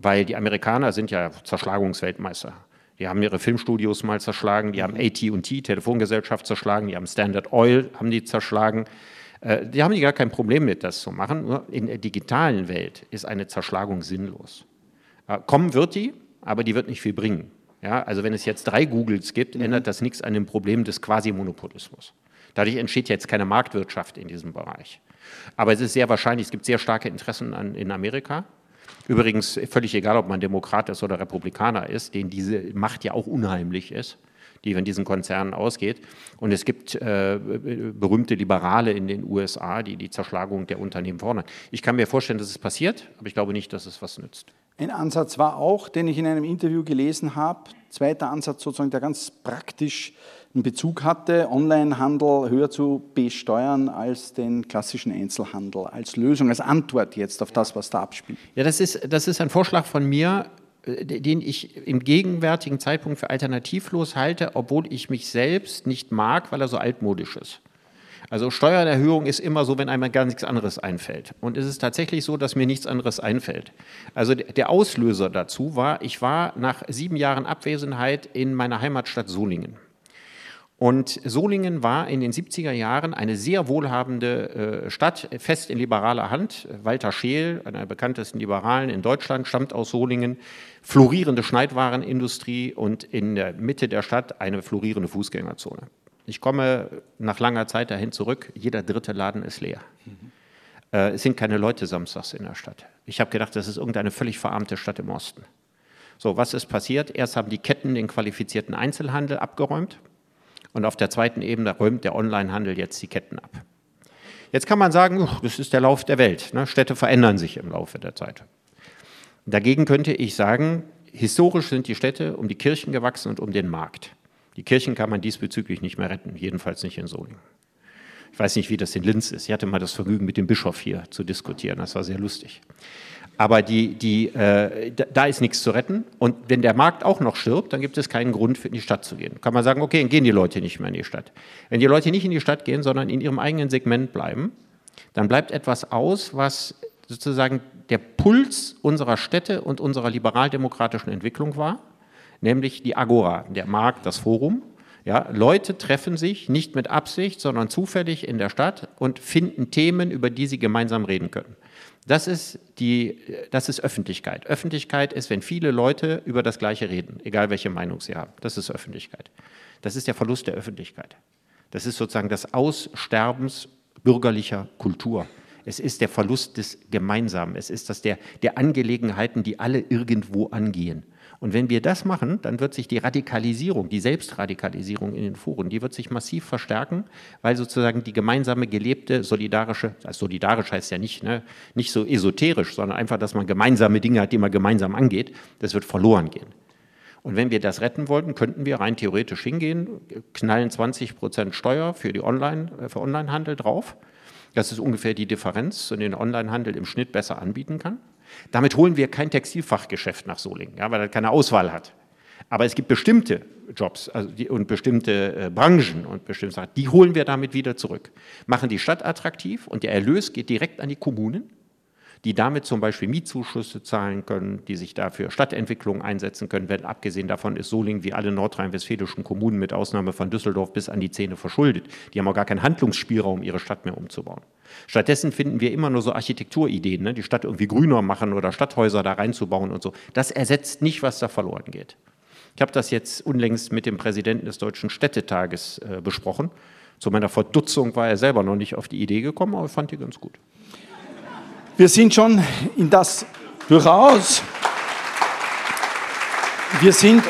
Speaker 2: weil die Amerikaner sind ja Zerschlagungsweltmeister. Die haben ihre Filmstudios mal zerschlagen, die haben mhm. AT&T, Telefongesellschaft, zerschlagen, die haben Standard Oil, haben die zerschlagen. Äh, die haben die gar kein Problem mit, das zu machen. Nur in der digitalen Welt ist eine Zerschlagung sinnlos. Äh, kommen wird die, aber die wird nicht viel bringen. Ja, also wenn es jetzt drei Googles gibt, mhm. ändert das nichts an dem Problem des Quasi-Monopolismus. Dadurch entsteht jetzt keine Marktwirtschaft in diesem Bereich. Aber es ist sehr wahrscheinlich, es gibt sehr starke Interessen an, in Amerika. Übrigens völlig egal, ob man Demokrat ist oder Republikaner ist, denen diese Macht ja auch unheimlich ist, die von diesen Konzernen ausgeht. Und es gibt äh, berühmte Liberale in den USA, die die Zerschlagung der Unternehmen fordern. Ich kann mir vorstellen, dass es passiert, aber ich glaube nicht, dass es was nützt.
Speaker 1: Ein Ansatz war auch, den ich in einem Interview gelesen habe, zweiter Ansatz sozusagen, der ganz praktisch einen Bezug hatte, Onlinehandel höher zu besteuern als den klassischen Einzelhandel, als Lösung, als Antwort jetzt auf das, was da abspielt.
Speaker 2: Ja, das ist, das ist ein Vorschlag von mir, äh, den ich im gegenwärtigen Zeitpunkt für alternativlos halte, obwohl ich mich selbst nicht mag, weil er so altmodisch ist. Also Steuererhöhung ist immer so, wenn einmal gar nichts anderes einfällt. Und es ist tatsächlich so, dass mir nichts anderes einfällt. Also der Auslöser dazu war, ich war nach sieben Jahren Abwesenheit in meiner Heimatstadt Solingen. Und Solingen war in den 70er Jahren eine sehr wohlhabende äh, Stadt, fest in liberaler Hand. Walter Scheel, einer der bekanntesten Liberalen in Deutschland, stammt aus Solingen. Florierende Schneidwarenindustrie und in der Mitte der Stadt eine florierende Fußgängerzone. Ich komme nach langer Zeit dahin zurück, jeder dritte Laden ist leer. Mhm. es sind keine Leute samstags in der Stadt. Ich habe gedacht, das ist irgendeine völlig verarmte Stadt im Osten. So, was ist passiert? Erst haben die Ketten den qualifizierten Einzelhandel abgeräumt und auf der zweiten Ebene räumt der Onlinehandel jetzt die Ketten ab. Jetzt kann man sagen, das ist der Lauf der Welt. Ne? Städte verändern sich im Laufe der Zeit. Dagegen könnte ich sagen, historisch sind die Städte um die Kirchen gewachsen und um den Markt. Die Kirchen kann man diesbezüglich nicht mehr retten, jedenfalls nicht in Solingen. Ich weiß nicht, wie das in Linz ist. Ich hatte mal das Vergnügen, mit dem Bischof hier zu diskutieren. Das war sehr lustig. Aber die, die, äh, da ist nichts zu retten. Und wenn der Markt auch noch stirbt, dann gibt es keinen Grund, in die Stadt zu gehen. Kann man sagen, okay, dann gehen die Leute nicht mehr in die Stadt. Wenn die Leute nicht in die Stadt gehen, sondern in ihrem eigenen Segment bleiben, dann bleibt etwas aus, was sozusagen der Puls unserer Städte und unserer liberaldemokratischen Entwicklung war, nämlich die Agora, der Markt, das Forum. Ja, Leute treffen sich nicht mit Absicht, sondern zufällig in der Stadt und finden Themen, über die sie gemeinsam reden können. Das ist, die, das ist Öffentlichkeit. Öffentlichkeit ist, wenn viele Leute über das Gleiche reden, egal welche Meinung sie haben. Das ist Öffentlichkeit. Das ist der Verlust der Öffentlichkeit. Das ist sozusagen das Aussterbens bürgerlicher Kultur. Es ist der Verlust des Gemeinsamen. Es ist das der, der Angelegenheiten, die alle irgendwo angehen. Und wenn wir das machen, dann wird sich die Radikalisierung, die Selbstradikalisierung in den Foren, die wird sich massiv verstärken, weil sozusagen die gemeinsame gelebte solidarische, also solidarisch heißt ja nicht, ne, nicht so esoterisch, sondern einfach, dass man gemeinsame Dinge hat, die man gemeinsam angeht, das wird verloren gehen. Und wenn wir das retten wollten, könnten wir rein theoretisch hingehen, knallen 20 Prozent Steuer für, die Online, äh, für Onlinehandel drauf. Das ist ungefähr die Differenz, den Onlinehandel im Schnitt besser anbieten kann. Damit holen wir kein Textilfachgeschäft nach Solingen, ja, weil er keine Auswahl hat. Aber es gibt bestimmte Jobs also die, und bestimmte äh, Branchen und bestimmte Sachen, die holen wir damit wieder zurück. Machen die Stadt attraktiv und der Erlös geht direkt an die Kommunen die damit zum Beispiel Mietzuschüsse zahlen können, die sich dafür Stadtentwicklung einsetzen können. Wenn abgesehen davon ist Solingen wie alle nordrhein-westfälischen Kommunen mit Ausnahme von Düsseldorf bis an die Zähne verschuldet. Die haben auch gar keinen Handlungsspielraum, ihre Stadt mehr umzubauen. Stattdessen finden wir immer nur so Architekturideen, ne? die Stadt irgendwie grüner machen oder Stadthäuser da reinzubauen und so. Das ersetzt nicht, was da verloren geht. Ich habe das jetzt unlängst mit dem Präsidenten des Deutschen Städtetages äh, besprochen. Zu meiner Verdutzung war er selber noch nicht auf die Idee gekommen, aber fand die ganz gut.
Speaker 1: Wir sind schon in das durchaus. Wir sind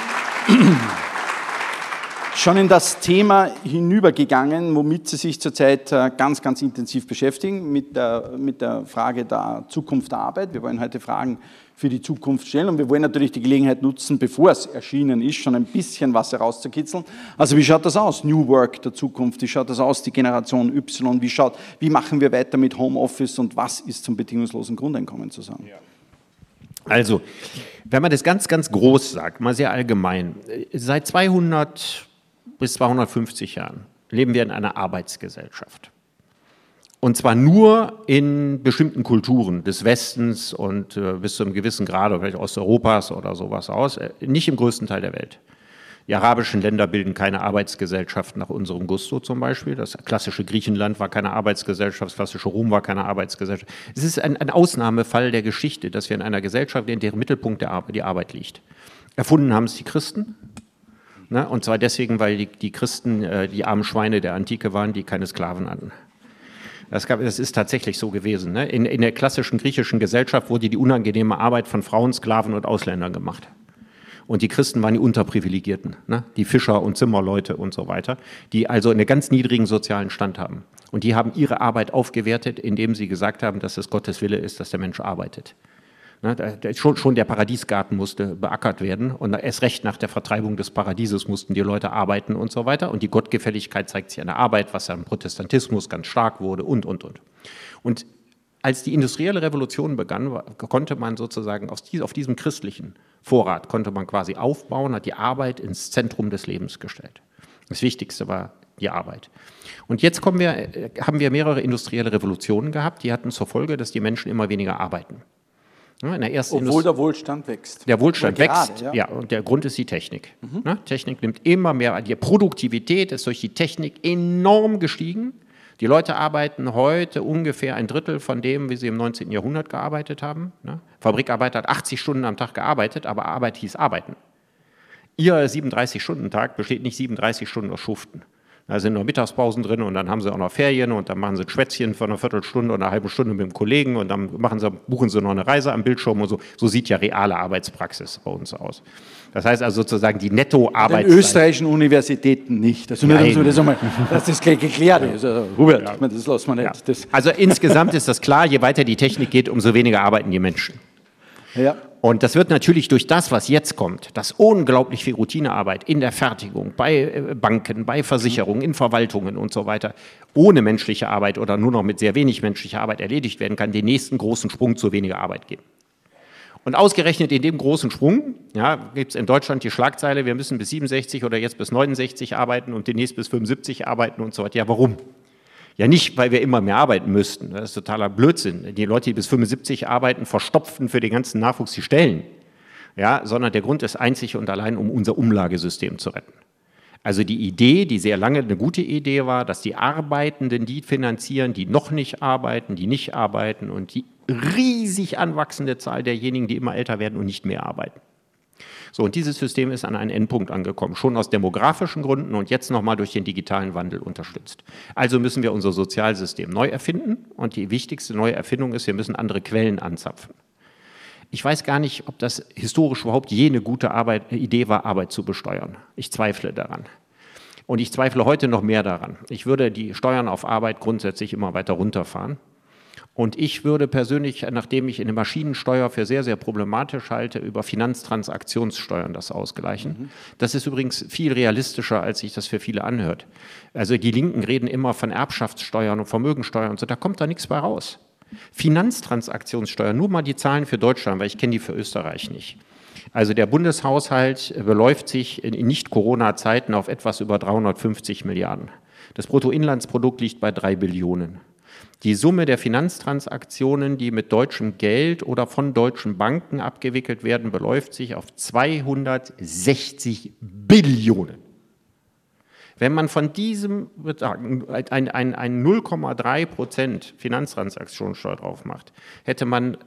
Speaker 1: schon in das Thema hinübergegangen, womit Sie sich zurzeit äh, ganz, ganz intensiv beschäftigen, mit der, mit der Frage der Zukunft der Arbeit. Wir wollen heute Fragen für die Zukunft stellen. Und wir wollen natürlich die Gelegenheit nutzen, bevor es erschienen ist, schon ein bisschen was herauszukitzeln. Also wie schaut das aus? New Work der Zukunft. Wie schaut das aus? Die Generation Y. Wie schaut, wie machen wir weiter mit Homeoffice und was ist zum bedingungslosen Grundeinkommen zu sagen?
Speaker 2: Also, wenn man das ganz, ganz groß sagt, mal sehr allgemein, seit 200 bis 250 Jahren leben wir in einer Arbeitsgesellschaft. Und zwar nur in bestimmten Kulturen des Westens und äh, bis zu einem gewissen Grad, vielleicht Osteuropas oder sowas aus, äh, nicht im größten Teil der Welt. Die arabischen Länder bilden keine Arbeitsgesellschaft nach unserem Gusto zum Beispiel. Das klassische Griechenland war keine Arbeitsgesellschaft, das klassische Rom war keine Arbeitsgesellschaft. Es ist ein, ein Ausnahmefall der Geschichte, dass wir in einer Gesellschaft, in deren Mittelpunkt der Arbeit, die Arbeit liegt. Erfunden haben es die Christen, ne? und zwar deswegen, weil die, die Christen äh, die armen Schweine der Antike waren, die keine Sklaven hatten. Das, gab, das ist tatsächlich so gewesen. Ne? In, in der klassischen griechischen Gesellschaft wurde die unangenehme Arbeit von Frauen, Sklaven und Ausländern gemacht. Und die Christen waren die Unterprivilegierten, ne? die Fischer und Zimmerleute und so weiter, die also einen ganz niedrigen sozialen Stand haben. Und die haben ihre Arbeit aufgewertet, indem sie gesagt haben, dass es Gottes Wille ist, dass der Mensch arbeitet. Ne, schon, der Paradiesgarten musste beackert werden und erst recht nach der Vertreibung des Paradieses mussten die Leute arbeiten und so weiter. Und die Gottgefälligkeit zeigt sich an der Arbeit, was ja im Protestantismus ganz stark wurde und, und, und. Und als die industrielle Revolution begann, konnte man sozusagen auf diesem christlichen Vorrat, konnte man quasi aufbauen, hat die Arbeit ins Zentrum des Lebens gestellt. Das Wichtigste war die Arbeit. Und jetzt wir, haben wir mehrere industrielle Revolutionen gehabt, die hatten zur Folge, dass die Menschen immer weniger arbeiten.
Speaker 1: In der ersten Obwohl der Wohlstand wächst.
Speaker 2: Der Wohlstand gerade, wächst, ja. ja. und der Grund ist die Technik. Mhm. Technik nimmt immer mehr, die Produktivität ist durch die Technik enorm gestiegen. Die Leute arbeiten heute ungefähr ein Drittel von dem, wie sie im 19. Jahrhundert gearbeitet haben. Fabrikarbeiter hat 80 Stunden am Tag gearbeitet, aber Arbeit hieß Arbeiten. Ihr 37-Stunden-Tag besteht nicht 37 Stunden aus Schuften. Da sind noch Mittagspausen drin und dann haben sie auch noch Ferien und dann machen sie ein Schwätzchen von einer Viertelstunde oder einer halben Stunde mit dem Kollegen und dann machen sie, buchen sie noch eine Reise am Bildschirm und so. So sieht ja reale Arbeitspraxis bei uns aus. Das heißt also sozusagen die Nettoarbeitszeit.
Speaker 1: In österreichischen Universitäten nicht. Also nur, dass, das, einmal, dass das geklärt ist. Also, Hubert, ja. das lassen wir nicht.
Speaker 2: Ja. Also insgesamt ist das klar, je weiter die Technik geht, umso weniger arbeiten die Menschen. Ja. Und das wird natürlich durch das, was jetzt kommt, das unglaublich viel Routinearbeit in der Fertigung, bei äh, Banken, bei Versicherungen, in Verwaltungen und so weiter, ohne menschliche Arbeit oder nur noch mit sehr wenig menschlicher Arbeit erledigt werden kann, den nächsten großen Sprung zu weniger Arbeit geben. Und ausgerechnet in dem großen Sprung ja, gibt es in Deutschland die Schlagzeile, wir müssen bis 67 oder jetzt bis 69 arbeiten und demnächst bis 75 arbeiten und so weiter. Ja, warum? Ja, nicht, weil wir immer mehr arbeiten müssten. Das ist totaler Blödsinn. Die Leute, die bis 75 arbeiten, verstopfen für den ganzen Nachwuchs die Stellen. Ja, sondern der Grund ist einzig und allein, um unser Umlagesystem zu retten. Also die Idee, die sehr lange eine gute Idee war, dass die Arbeitenden die finanzieren, die noch nicht arbeiten, die nicht arbeiten und die riesig anwachsende Zahl derjenigen, die immer älter werden und nicht mehr arbeiten. So, und dieses System ist an einen Endpunkt angekommen, schon aus demografischen Gründen und jetzt nochmal durch den digitalen Wandel unterstützt. Also müssen wir unser Sozialsystem neu erfinden und die wichtigste neue Erfindung ist, wir müssen andere Quellen anzapfen. Ich weiß gar nicht, ob das historisch überhaupt jene gute Arbeit, Idee war, Arbeit zu besteuern. Ich zweifle daran. Und ich zweifle heute noch mehr daran. Ich würde die Steuern auf Arbeit grundsätzlich immer weiter runterfahren. Und ich würde persönlich, nachdem ich eine Maschinensteuer für sehr, sehr problematisch halte, über Finanztransaktionssteuern das ausgleichen. Mhm. Das ist übrigens viel realistischer, als sich das für viele anhört. Also die Linken reden immer von Erbschaftssteuern und Vermögensteuern und so, da kommt da nichts bei raus. Finanztransaktionssteuer, nur mal die Zahlen für Deutschland, weil ich kenne die für Österreich nicht. Also der Bundeshaushalt beläuft sich in Nicht-Corona-Zeiten auf etwas über 350 Milliarden. Das Bruttoinlandsprodukt liegt bei drei Billionen. Die Summe der Finanztransaktionen, die mit deutschem Geld oder von deutschen Banken abgewickelt werden, beläuft sich auf 260 Billionen. Wenn man von diesem ein, ein, ein 0,3 Prozent Finanztransaktionssteuer drauf macht, hätte man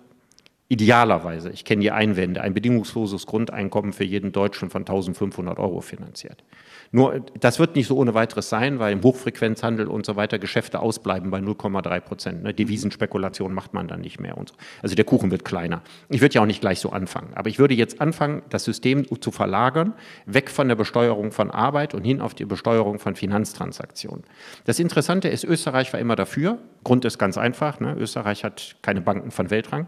Speaker 2: idealerweise, ich kenne die Einwände, ein bedingungsloses Grundeinkommen für jeden Deutschen von 1500 Euro finanziert. Nur das wird nicht so ohne weiteres sein, weil im Hochfrequenzhandel und so weiter Geschäfte ausbleiben bei 0,3 Prozent. Ne? Devisenspekulation macht man dann nicht mehr und so. Also der Kuchen wird kleiner. Ich würde ja auch nicht gleich so anfangen, aber ich würde jetzt anfangen, das System zu verlagern, weg von der Besteuerung von Arbeit und hin auf die Besteuerung von Finanztransaktionen. Das Interessante ist, Österreich war immer dafür. Grund ist ganz einfach. Ne? Österreich hat keine Banken von Weltrang.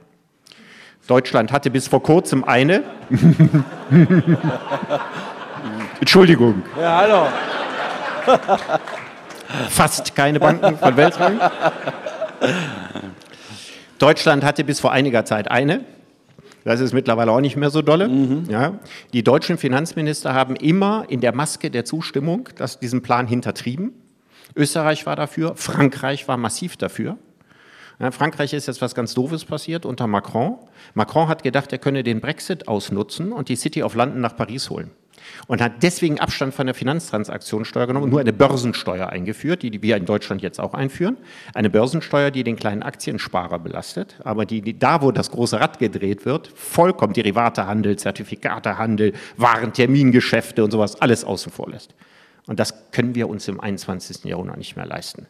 Speaker 2: Deutschland hatte bis vor kurzem eine. Entschuldigung. Ja, hallo. Fast keine Banken von Weltrang. Deutschland hatte bis vor einiger Zeit eine. Das ist mittlerweile auch nicht mehr so dolle. Mhm. Ja. Die deutschen Finanzminister haben immer in der Maske der Zustimmung das, diesen Plan hintertrieben. Österreich war dafür, Frankreich war massiv dafür. Ja, Frankreich ist jetzt was ganz Doofes passiert unter Macron. Macron hat gedacht, er könne den Brexit ausnutzen und die City of London nach Paris holen und hat deswegen Abstand von der Finanztransaktionssteuer genommen und nur eine Börsensteuer eingeführt, die wir in Deutschland jetzt auch einführen. Eine Börsensteuer, die den kleinen Aktiensparer belastet, aber die, die da, wo das große Rad gedreht wird, vollkommen Derivatehandel, Zertifikatehandel, Warentermingeschäfte und sowas alles außen vor lässt. Und das können wir uns im 21. Jahrhundert nicht mehr leisten.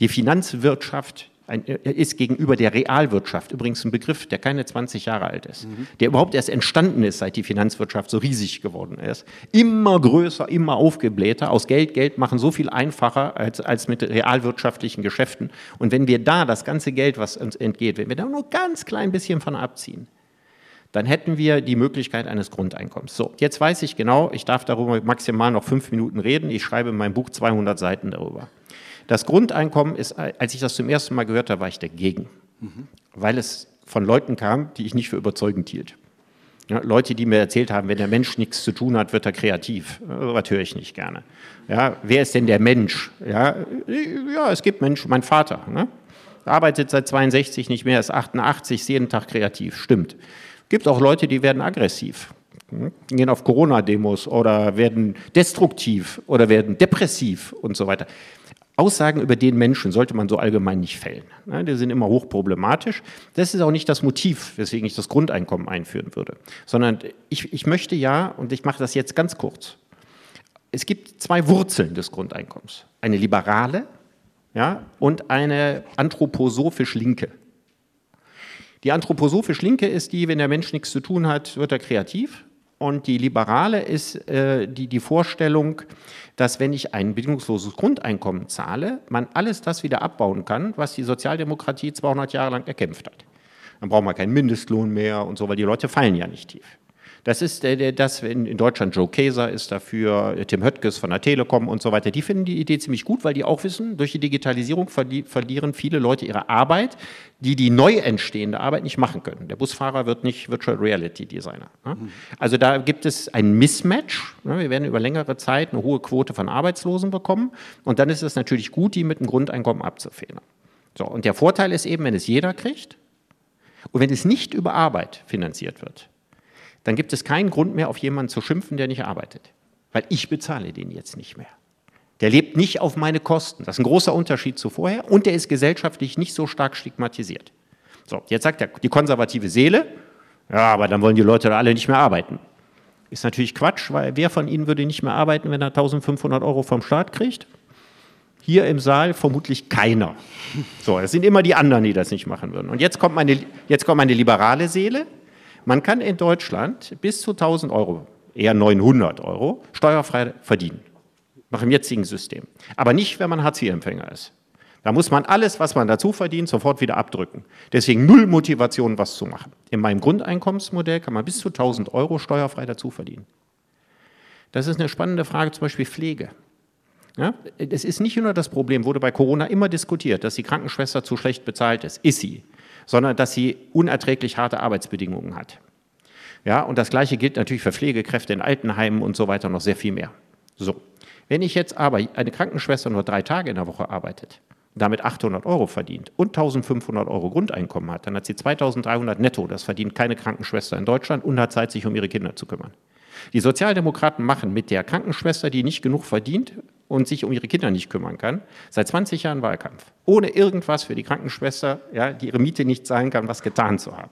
Speaker 2: Die Finanzwirtschaft ein, ist gegenüber der Realwirtschaft übrigens ein Begriff, der keine 20 Jahre alt ist, mhm. der überhaupt erst entstanden ist, seit die Finanzwirtschaft so riesig geworden ist. Immer größer, immer aufgeblähter, aus Geld Geld machen so viel einfacher als, als mit realwirtschaftlichen Geschäften. Und wenn wir da das ganze Geld, was uns entgeht, wenn wir da nur ganz klein bisschen von abziehen, dann hätten wir die Möglichkeit eines Grundeinkommens. So, jetzt weiß ich genau, ich darf darüber maximal noch fünf Minuten reden. Ich schreibe in meinem Buch 200 Seiten darüber. Das Grundeinkommen ist, als ich das zum ersten Mal gehört habe, war ich dagegen, mhm. weil es von Leuten kam, die ich nicht für überzeugend hielt. Ja, Leute, die mir erzählt haben, wenn der Mensch nichts zu tun hat, wird er kreativ. So was höre ich nicht gerne. Ja, wer ist denn der Mensch? Ja, ja es gibt Menschen, mein Vater, ne? arbeitet seit 62 nicht mehr, ist 88, ist jeden Tag kreativ, stimmt. Gibt auch Leute, die werden aggressiv, hm? gehen auf Corona-Demos oder werden destruktiv oder werden depressiv und so weiter. Aussagen über den Menschen sollte man so allgemein nicht fällen. Die sind immer hochproblematisch. Das ist auch nicht das Motiv, weswegen ich das Grundeinkommen einführen würde, sondern ich, ich möchte ja, und ich mache das jetzt ganz kurz, es gibt zwei Wurzeln des Grundeinkommens. Eine liberale ja, und eine anthroposophisch linke. Die anthroposophisch linke ist die, wenn der Mensch nichts zu tun hat, wird er kreativ. Und die liberale ist äh, die, die Vorstellung, dass wenn ich ein bedingungsloses Grundeinkommen zahle, man alles das wieder abbauen kann, was die Sozialdemokratie 200 Jahre lang erkämpft hat. Dann brauchen wir keinen Mindestlohn mehr und so, weil die Leute fallen ja nicht tief. Das ist der, das in Deutschland Joe Kaeser ist dafür, Tim Höttges von der Telekom und so weiter. Die finden die Idee ziemlich gut, weil die auch wissen, durch die Digitalisierung verlieren viele Leute ihre Arbeit, die die neu entstehende Arbeit nicht machen können. Der Busfahrer wird nicht Virtual Reality Designer. Ne? Also da gibt es ein Mismatch. Ne? Wir werden über längere Zeit eine hohe Quote von Arbeitslosen bekommen und dann ist es natürlich gut, die mit dem Grundeinkommen abzufedern. So, und der Vorteil ist eben, wenn es jeder kriegt und wenn es nicht über Arbeit finanziert wird, dann gibt es keinen Grund mehr, auf jemanden zu schimpfen, der nicht arbeitet. Weil ich bezahle den jetzt nicht mehr. Der lebt nicht auf meine Kosten. Das ist ein großer Unterschied zu vorher. Und der ist gesellschaftlich nicht so stark stigmatisiert. So, jetzt sagt er, die konservative Seele, ja, aber dann wollen die Leute da alle nicht mehr arbeiten. Ist natürlich Quatsch, weil wer von ihnen würde nicht mehr arbeiten, wenn er 1500 Euro vom Staat kriegt? Hier im Saal vermutlich keiner. So, es sind immer die anderen, die das nicht machen würden. Und jetzt kommt meine, jetzt kommt meine liberale Seele. Man kann in Deutschland bis zu 1000 Euro, eher 900 Euro, steuerfrei verdienen. Nach dem jetzigen System. Aber nicht, wenn man Hartz-IV-Empfänger ist. Da muss man alles, was man dazu verdient, sofort wieder abdrücken. Deswegen null Motivation, was zu machen. In meinem Grundeinkommensmodell kann man bis zu 1000 Euro steuerfrei dazu verdienen. Das ist eine spannende Frage, zum Beispiel Pflege. Ja, es ist nicht nur das Problem, wurde bei Corona immer diskutiert, dass die Krankenschwester zu schlecht bezahlt ist. Ist sie sondern dass sie unerträglich harte Arbeitsbedingungen hat. Ja, und das Gleiche gilt natürlich für Pflegekräfte in Altenheimen und so weiter noch sehr viel mehr. So. Wenn ich jetzt aber eine Krankenschwester nur drei Tage in der Woche arbeitet, damit 800 Euro verdient und 1500 Euro Grundeinkommen hat, dann hat sie 2300 netto. Das verdient keine Krankenschwester in Deutschland und hat Zeit, sich um ihre Kinder zu kümmern. Die Sozialdemokraten machen mit der Krankenschwester, die nicht genug verdient und sich um ihre Kinder nicht kümmern kann, seit 20 Jahren Wahlkampf. Ohne irgendwas für die Krankenschwester, ja, die ihre Miete nicht zahlen kann, was getan zu haben.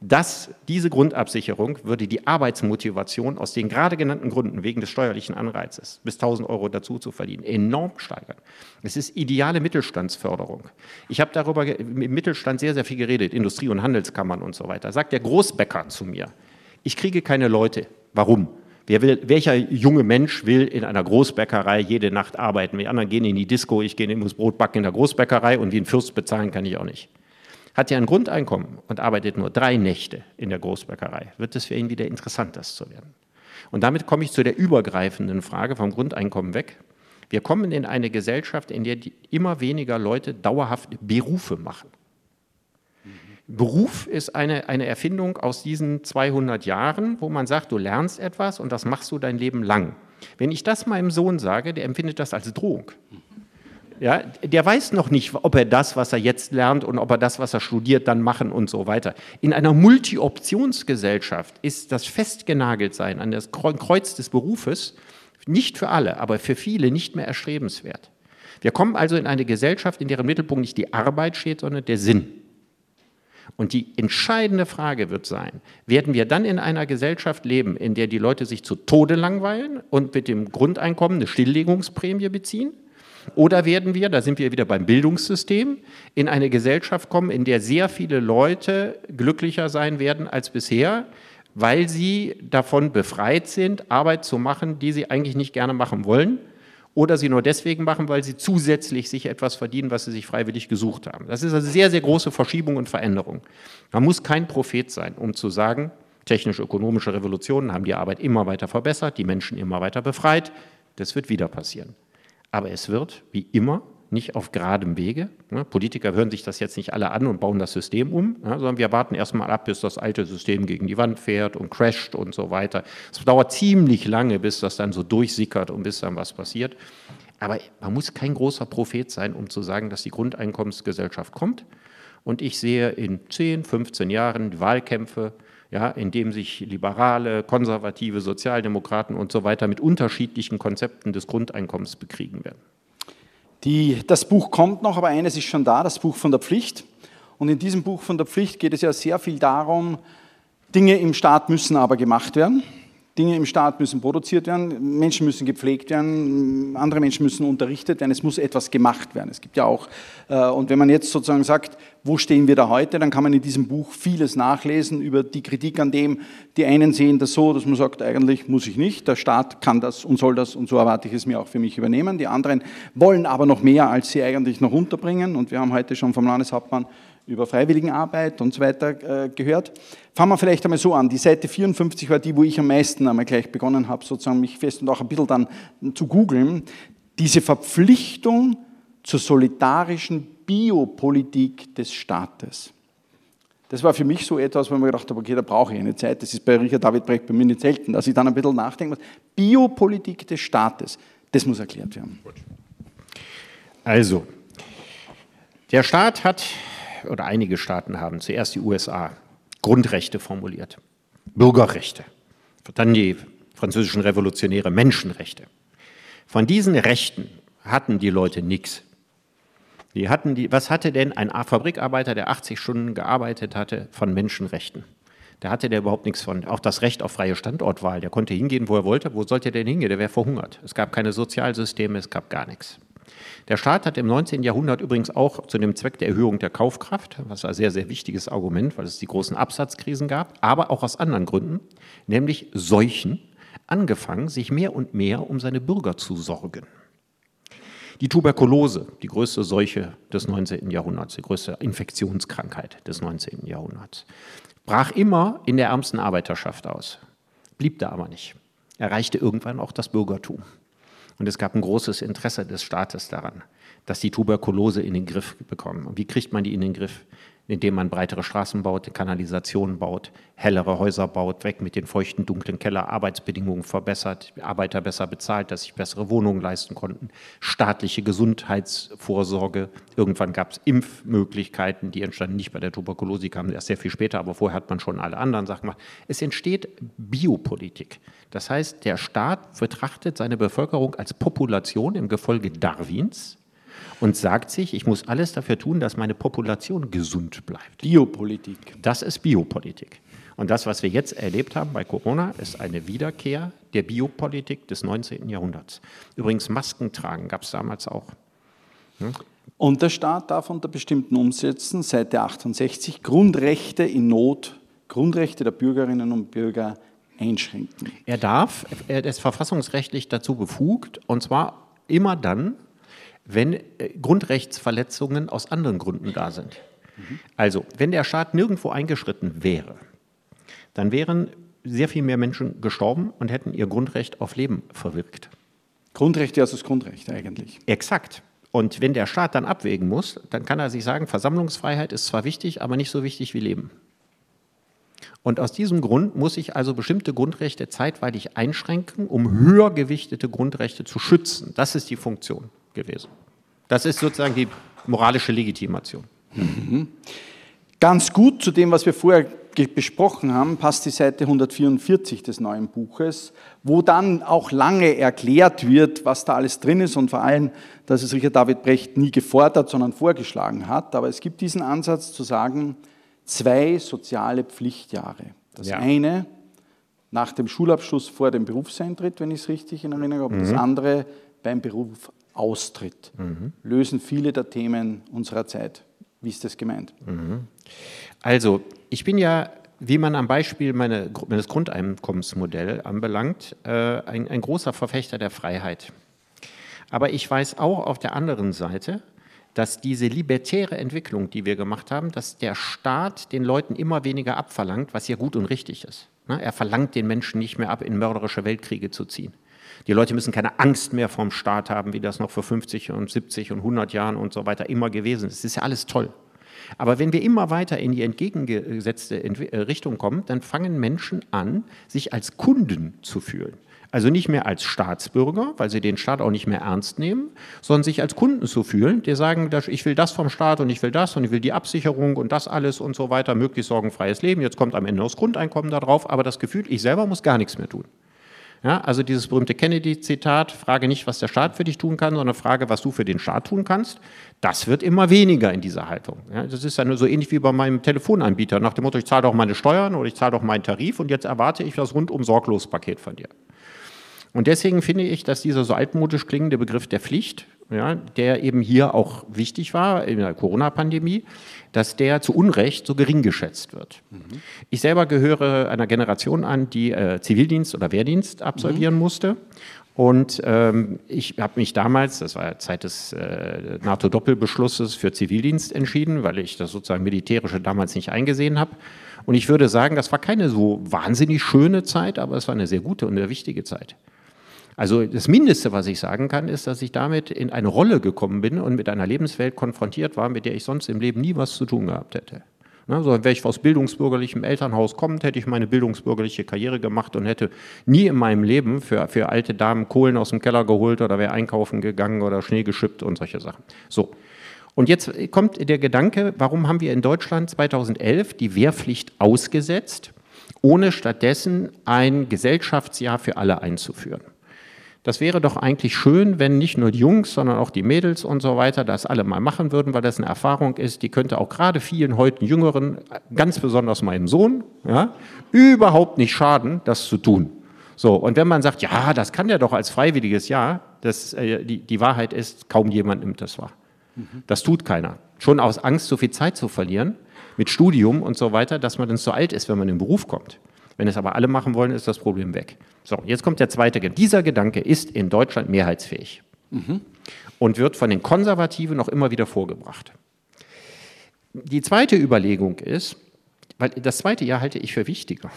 Speaker 2: Das, diese Grundabsicherung würde die Arbeitsmotivation aus den gerade genannten Gründen wegen des steuerlichen Anreizes bis 1000 Euro dazu zu verdienen enorm steigern. Es ist ideale Mittelstandsförderung. Ich habe darüber im Mittelstand sehr, sehr viel geredet, Industrie- und Handelskammern und so weiter. Sagt der Großbäcker zu mir, ich kriege keine Leute. Warum? Will, welcher junge Mensch will in einer Großbäckerei jede Nacht arbeiten? Die anderen gehen in die Disco, ich gehe ins Brotbacken in der Großbäckerei und wie ein Fürst bezahlen kann ich auch nicht. Hat er ein Grundeinkommen und arbeitet nur drei Nächte in der Großbäckerei, wird es für ihn wieder interessant, das zu werden. Und damit komme ich zu der übergreifenden Frage vom Grundeinkommen weg. Wir kommen in eine Gesellschaft, in der immer weniger Leute dauerhaft Berufe machen. Beruf ist eine, eine Erfindung aus diesen 200 Jahren, wo man sagt, du lernst etwas und das machst du dein Leben lang. Wenn ich das meinem Sohn sage, der empfindet das als Drohung. Ja, der weiß noch nicht, ob er das, was er jetzt lernt und ob er das, was er studiert, dann machen und so weiter. In einer Multi-Optionsgesellschaft ist das Festgenageltsein an das Kreuz des Berufes nicht für alle, aber für viele nicht mehr erstrebenswert. Wir kommen also in eine Gesellschaft, in deren Mittelpunkt nicht die Arbeit steht, sondern der Sinn. Und die entscheidende Frage wird sein, werden wir dann in einer Gesellschaft leben, in der die Leute sich zu Tode langweilen und mit dem Grundeinkommen eine Stilllegungsprämie beziehen? Oder werden wir, da sind wir wieder beim Bildungssystem, in eine Gesellschaft kommen, in der sehr viele Leute glücklicher sein werden als bisher, weil sie davon befreit sind, Arbeit zu machen, die sie eigentlich nicht gerne machen wollen oder sie nur deswegen machen, weil sie zusätzlich sich etwas verdienen, was sie sich freiwillig gesucht haben. Das ist eine sehr, sehr große Verschiebung und Veränderung. Man muss kein Prophet sein, um zu sagen, technisch-ökonomische Revolutionen haben die Arbeit immer weiter verbessert, die Menschen immer weiter befreit. Das wird wieder passieren. Aber es wird, wie immer, nicht auf geradem Wege. Ne? Politiker hören sich das jetzt nicht alle an und bauen das System um, sondern wir warten erstmal ab, bis das alte System gegen die Wand fährt und crasht und so weiter. Es dauert ziemlich lange, bis das dann so durchsickert und bis dann was passiert. Aber man muss kein großer Prophet sein, um zu sagen, dass die Grundeinkommensgesellschaft kommt. Und ich sehe in 10, 15 Jahren Wahlkämpfe, ja, in dem sich Liberale, Konservative, Sozialdemokraten und so weiter mit unterschiedlichen Konzepten des Grundeinkommens bekriegen werden.
Speaker 1: Die, das Buch kommt noch, aber eines ist schon da, das Buch von der Pflicht. Und in diesem Buch von der Pflicht geht es ja sehr viel darum, Dinge im Staat müssen aber gemacht werden. Dinge im Staat müssen produziert werden, Menschen müssen gepflegt werden, andere Menschen müssen unterrichtet werden, es muss etwas gemacht werden. Es gibt ja auch, äh, und wenn man jetzt sozusagen sagt, wo stehen wir da heute, dann kann man in diesem Buch vieles nachlesen über die Kritik an dem. Die einen sehen das so, dass man sagt, eigentlich muss ich nicht, der Staat kann das und soll das und so erwarte ich es mir auch für mich übernehmen. Die anderen wollen aber noch mehr, als sie eigentlich noch unterbringen. Und wir haben heute schon vom Landeshauptmann über Freiwilligenarbeit und so weiter äh, gehört. Fangen wir vielleicht einmal so an. Die Seite 54 war die, wo ich am meisten einmal gleich begonnen habe, sozusagen mich fest und auch ein bisschen dann zu googeln. Diese Verpflichtung zur solidarischen Biopolitik des Staates. Das war für mich so etwas, wo ich mir gedacht habe, okay, da brauche ich eine Zeit. Das ist bei Richard David Brecht bei mir nicht selten, dass ich dann ein bisschen nachdenken muss. Biopolitik des Staates, das muss erklärt werden.
Speaker 2: Also, der Staat hat, oder einige Staaten haben, zuerst die USA, Grundrechte formuliert, Bürgerrechte, dann die französischen Revolutionäre Menschenrechte. Von diesen Rechten hatten die Leute nichts. Die hatten die, was hatte denn ein Fabrikarbeiter, der 80 Stunden gearbeitet hatte, von Menschenrechten? Da hatte der überhaupt nichts von. Auch das Recht auf freie Standortwahl. Der konnte hingehen, wo er wollte. Wo sollte der denn hingehen? Der wäre verhungert. Es gab keine Sozialsysteme, es gab gar nichts. Der Staat hat im 19. Jahrhundert übrigens auch zu dem Zweck der Erhöhung der Kaufkraft, was ein sehr, sehr wichtiges Argument, weil es die großen Absatzkrisen gab, aber auch aus anderen Gründen, nämlich Seuchen, angefangen, sich mehr und mehr um seine Bürger zu sorgen. Die Tuberkulose, die größte Seuche des 19. Jahrhunderts, die größte Infektionskrankheit des 19. Jahrhunderts, brach immer in der ärmsten Arbeiterschaft aus, blieb da aber nicht, erreichte irgendwann auch das Bürgertum. Und es gab ein großes Interesse des Staates daran, dass die Tuberkulose in den Griff bekommen. Und wie kriegt man die in den Griff? Indem man breitere Straßen baut, Kanalisationen baut, hellere Häuser baut, weg mit den feuchten, dunklen Keller, Arbeitsbedingungen verbessert, Arbeiter besser bezahlt, dass sich bessere Wohnungen leisten konnten, staatliche Gesundheitsvorsorge. Irgendwann gab es Impfmöglichkeiten, die entstanden nicht bei der Tuberkulose, die kamen erst sehr viel später, aber vorher hat man schon alle anderen Sachen gemacht. Es entsteht Biopolitik. Das heißt, der Staat betrachtet seine Bevölkerung als Population im Gefolge Darwins und sagt sich, ich muss alles dafür tun, dass meine Population gesund bleibt.
Speaker 1: Biopolitik.
Speaker 2: Das ist Biopolitik. Und das, was wir jetzt erlebt haben bei Corona, ist eine Wiederkehr der Biopolitik des 19. Jahrhunderts. Übrigens, Masken tragen gab es damals auch.
Speaker 1: Hm? Und der Staat darf unter bestimmten Umsätzen, Seite 68, Grundrechte in Not, Grundrechte der Bürgerinnen und Bürger einschränken.
Speaker 2: Er darf, er ist verfassungsrechtlich dazu befugt, und zwar immer dann, wenn äh, Grundrechtsverletzungen aus anderen Gründen da sind. Also, wenn der Staat nirgendwo eingeschritten wäre, dann wären sehr viel mehr Menschen gestorben und hätten ihr Grundrecht auf Leben verwirkt.
Speaker 1: Grundrecht ja, das Grundrecht eigentlich.
Speaker 2: Exakt. Und wenn der Staat dann abwägen muss, dann kann er sich sagen, Versammlungsfreiheit ist zwar wichtig, aber nicht so wichtig wie Leben. Und aus diesem Grund muss ich also bestimmte Grundrechte zeitweilig einschränken, um höher gewichtete Grundrechte zu schützen. Das ist die Funktion gewesen. Das ist sozusagen die moralische Legitimation. Mhm.
Speaker 1: Ganz gut zu dem, was wir vorher besprochen haben, passt die Seite 144 des neuen Buches, wo dann auch lange erklärt wird, was da alles drin ist und vor allem, dass es Richard David Brecht nie gefordert, sondern vorgeschlagen hat. Aber es gibt diesen Ansatz zu sagen, zwei soziale Pflichtjahre. Das ja. eine nach dem Schulabschluss vor dem Berufseintritt, wenn ich es richtig in Erinnerung habe, mhm. das andere beim Beruf Austritt mhm. lösen viele der Themen unserer Zeit. Wie ist das gemeint? Mhm.
Speaker 2: Also, ich bin ja, wie man am Beispiel meine, meines Grundeinkommensmodells anbelangt, äh, ein, ein großer Verfechter der Freiheit. Aber ich weiß auch auf der anderen Seite, dass diese libertäre Entwicklung, die wir gemacht haben, dass der Staat den Leuten immer weniger abverlangt, was ja gut und richtig ist. Ne? Er verlangt den Menschen nicht mehr ab, in mörderische Weltkriege zu ziehen. Die Leute müssen keine Angst mehr vom Staat haben, wie das noch vor 50 und 70 und 100 Jahren und so weiter immer gewesen ist. Das ist ja alles toll. Aber wenn wir immer weiter in die entgegengesetzte äh, Richtung kommen, dann fangen Menschen an, sich als Kunden zu fühlen. Also nicht mehr als Staatsbürger, weil sie den Staat auch nicht mehr ernst nehmen, sondern sich als Kunden zu fühlen, die sagen, ich will das vom Staat und ich will das und ich will die Absicherung und das alles und so weiter, möglichst sorgenfreies Leben. Jetzt kommt am Ende das Grundeinkommen darauf, aber das Gefühl, ich selber muss gar nichts mehr tun. Ja, also dieses berühmte Kennedy-Zitat, frage nicht, was der Staat für dich tun kann, sondern frage, was du für den Staat tun kannst. Das wird immer weniger in dieser Haltung. Ja, das ist ja so ähnlich wie bei meinem Telefonanbieter, nach dem Motto, ich zahle doch meine Steuern oder ich zahle doch meinen Tarif und jetzt erwarte ich das rundum sorglos Paket von dir. Und deswegen finde ich, dass dieser so altmodisch klingende Begriff der Pflicht, ja, der eben hier auch wichtig war in der Corona-Pandemie, dass der zu Unrecht so gering geschätzt wird. Mhm. Ich selber gehöre einer Generation an, die äh, Zivildienst oder Wehrdienst absolvieren mhm. musste. Und ähm, ich habe mich damals, das war Zeit des äh, NATO-Doppelbeschlusses für Zivildienst entschieden, weil ich das sozusagen militärische damals nicht eingesehen habe. Und ich würde sagen, das war keine so wahnsinnig schöne Zeit, aber es war eine sehr gute und eine wichtige Zeit. Also das Mindeste, was ich sagen kann, ist, dass ich damit in eine Rolle gekommen bin und mit einer Lebenswelt konfrontiert war, mit der ich sonst im Leben nie was zu tun gehabt hätte. Ne, so wäre ich aus bildungsbürgerlichem Elternhaus kommend, hätte ich meine bildungsbürgerliche Karriere gemacht und hätte nie in meinem Leben für, für alte Damen Kohlen aus dem Keller geholt oder wäre einkaufen gegangen oder Schnee geschippt und solche Sachen. So. Und jetzt kommt der Gedanke, warum haben wir in Deutschland 2011 die Wehrpflicht ausgesetzt, ohne stattdessen ein Gesellschaftsjahr für alle einzuführen? Das wäre doch eigentlich schön, wenn nicht nur die Jungs, sondern auch die Mädels und so weiter das alle mal machen würden, weil das eine Erfahrung ist, die könnte auch gerade vielen heute Jüngeren, ganz besonders meinem Sohn, ja, überhaupt nicht schaden, das zu tun. So, und wenn man sagt, ja, das kann der doch als freiwilliges Jahr, das, äh, die, die Wahrheit ist, kaum jemand nimmt das wahr. Mhm. Das tut keiner. Schon aus Angst, so viel Zeit zu verlieren mit Studium und so weiter, dass man dann zu alt ist, wenn man in den Beruf kommt. Wenn es aber alle machen wollen, ist das Problem weg. So, jetzt kommt der zweite Gedanke. Dieser Gedanke ist in Deutschland mehrheitsfähig mhm. und wird von den Konservativen noch immer wieder vorgebracht. Die zweite Überlegung ist, weil das zweite Jahr halte ich für wichtiger.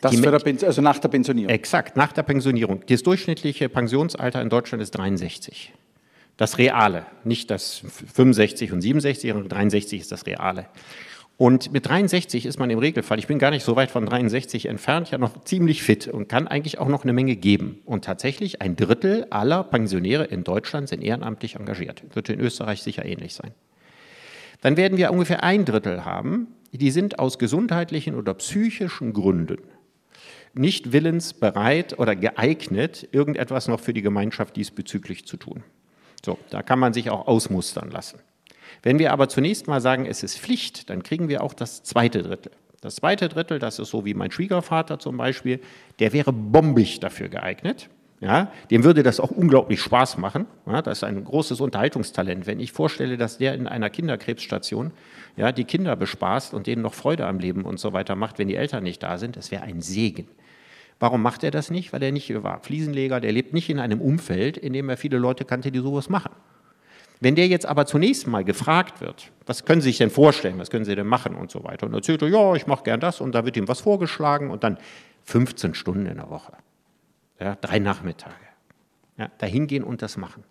Speaker 1: Das für der, also nach der Pensionierung.
Speaker 2: Exakt, nach der Pensionierung. Das durchschnittliche Pensionsalter in Deutschland ist 63. Das Reale, nicht das 65 und 67, sondern 63 ist das Reale. Und mit 63 ist man im Regelfall, ich bin gar nicht so weit von 63 entfernt, ja noch ziemlich fit und kann eigentlich auch noch eine Menge geben. Und tatsächlich ein Drittel aller Pensionäre in Deutschland sind ehrenamtlich engagiert. Wird in Österreich sicher ähnlich sein. Dann werden wir ungefähr ein Drittel haben, die sind aus gesundheitlichen oder psychischen Gründen nicht willensbereit oder geeignet, irgendetwas noch für die Gemeinschaft diesbezüglich zu tun. So, da kann man sich auch ausmustern lassen. Wenn wir aber zunächst mal sagen, es ist Pflicht, dann kriegen wir auch das zweite Drittel. Das zweite Drittel, das ist so wie mein Schwiegervater zum Beispiel, der wäre bombig dafür geeignet. Ja, dem würde das auch unglaublich Spaß machen. Ja, das ist ein großes Unterhaltungstalent. Wenn ich vorstelle, dass der in einer Kinderkrebsstation ja, die Kinder bespaßt und denen noch Freude am Leben und so weiter macht, wenn die Eltern nicht da sind, das wäre ein Segen. Warum macht er das nicht? Weil er nicht war Fliesenleger, der lebt nicht in einem Umfeld, in dem er viele Leute kannte, die sowas machen. Wenn der jetzt aber zunächst mal gefragt wird, was können Sie sich denn vorstellen, was können Sie denn machen und so weiter, und erzählt er, ja, ich mache gern das, und da wird ihm was vorgeschlagen, und dann 15 Stunden in der Woche, ja, drei Nachmittage, ja, dahin gehen und das machen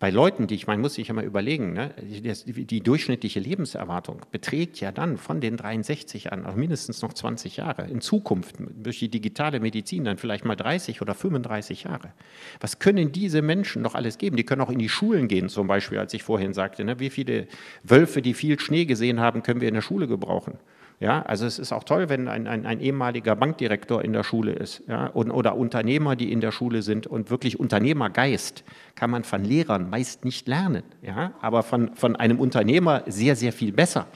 Speaker 2: bei Leuten, die ich, man muss sich ja mal überlegen, ne, die, durchschnittliche Lebenserwartung beträgt ja dann von den 63 an auch mindestens noch 20 Jahre. In Zukunft durch die digitale Medizin dann vielleicht mal 30 oder 35 Jahre. Was können diese Menschen noch alles geben? Die können auch in die Schulen gehen, zum Beispiel, als ich vorhin sagte. Ne, wie viele Wölfe, die viel Schnee gesehen haben, können wir in der Schule gebrauchen? Ja, also es ist auch toll, wenn ein, ein, ein ehemaliger Bankdirektor in der Schule ist ja, und, oder Unternehmer, die in der Schule sind und wirklich Unternehmergeist kann man von Lehrern meist nicht lernen, ja, aber von, von einem Unternehmer sehr, sehr viel besser.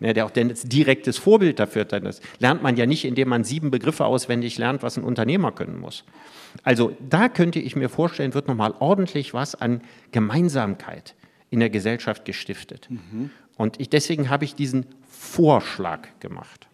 Speaker 2: Ja, der auch ein direktes Vorbild dafür dann ist. Lernt man ja nicht, indem man sieben Begriffe auswendig lernt, was ein Unternehmer können muss. Also da könnte ich mir vorstellen, wird nochmal ordentlich was an Gemeinsamkeit in der Gesellschaft gestiftet. Mhm. Und ich, deswegen habe ich diesen Vorschlag gemacht.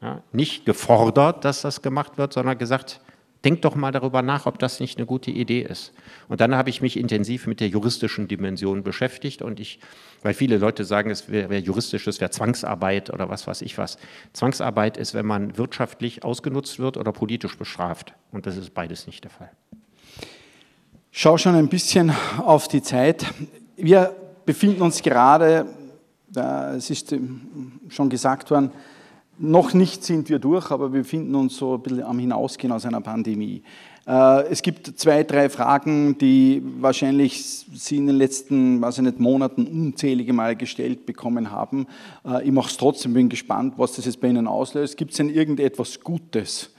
Speaker 2: Ja, nicht gefordert, dass das gemacht wird, sondern gesagt, denkt doch mal darüber nach, ob das nicht eine gute Idee ist. Und dann habe ich mich intensiv mit der juristischen Dimension beschäftigt und ich, weil viele Leute sagen, es wäre wär juristisch, es wäre Zwangsarbeit oder was weiß ich was. Zwangsarbeit ist, wenn man wirtschaftlich ausgenutzt wird oder politisch bestraft. Und das ist beides nicht der Fall.
Speaker 1: Schau schon ein bisschen auf die Zeit. Wir befinden uns gerade es ist ähm, schon gesagt worden, noch nicht sind wir durch, aber wir befinden uns so ein bisschen am Hinausgehen aus einer Pandemie. Äh, es gibt zwei, drei Fragen, die wahrscheinlich Sie in den letzten weiß ich nicht, Monaten unzählige Mal gestellt bekommen haben. Äh, ich mache es trotzdem, bin gespannt, was das jetzt bei Ihnen auslöst. Gibt es denn irgendetwas Gutes,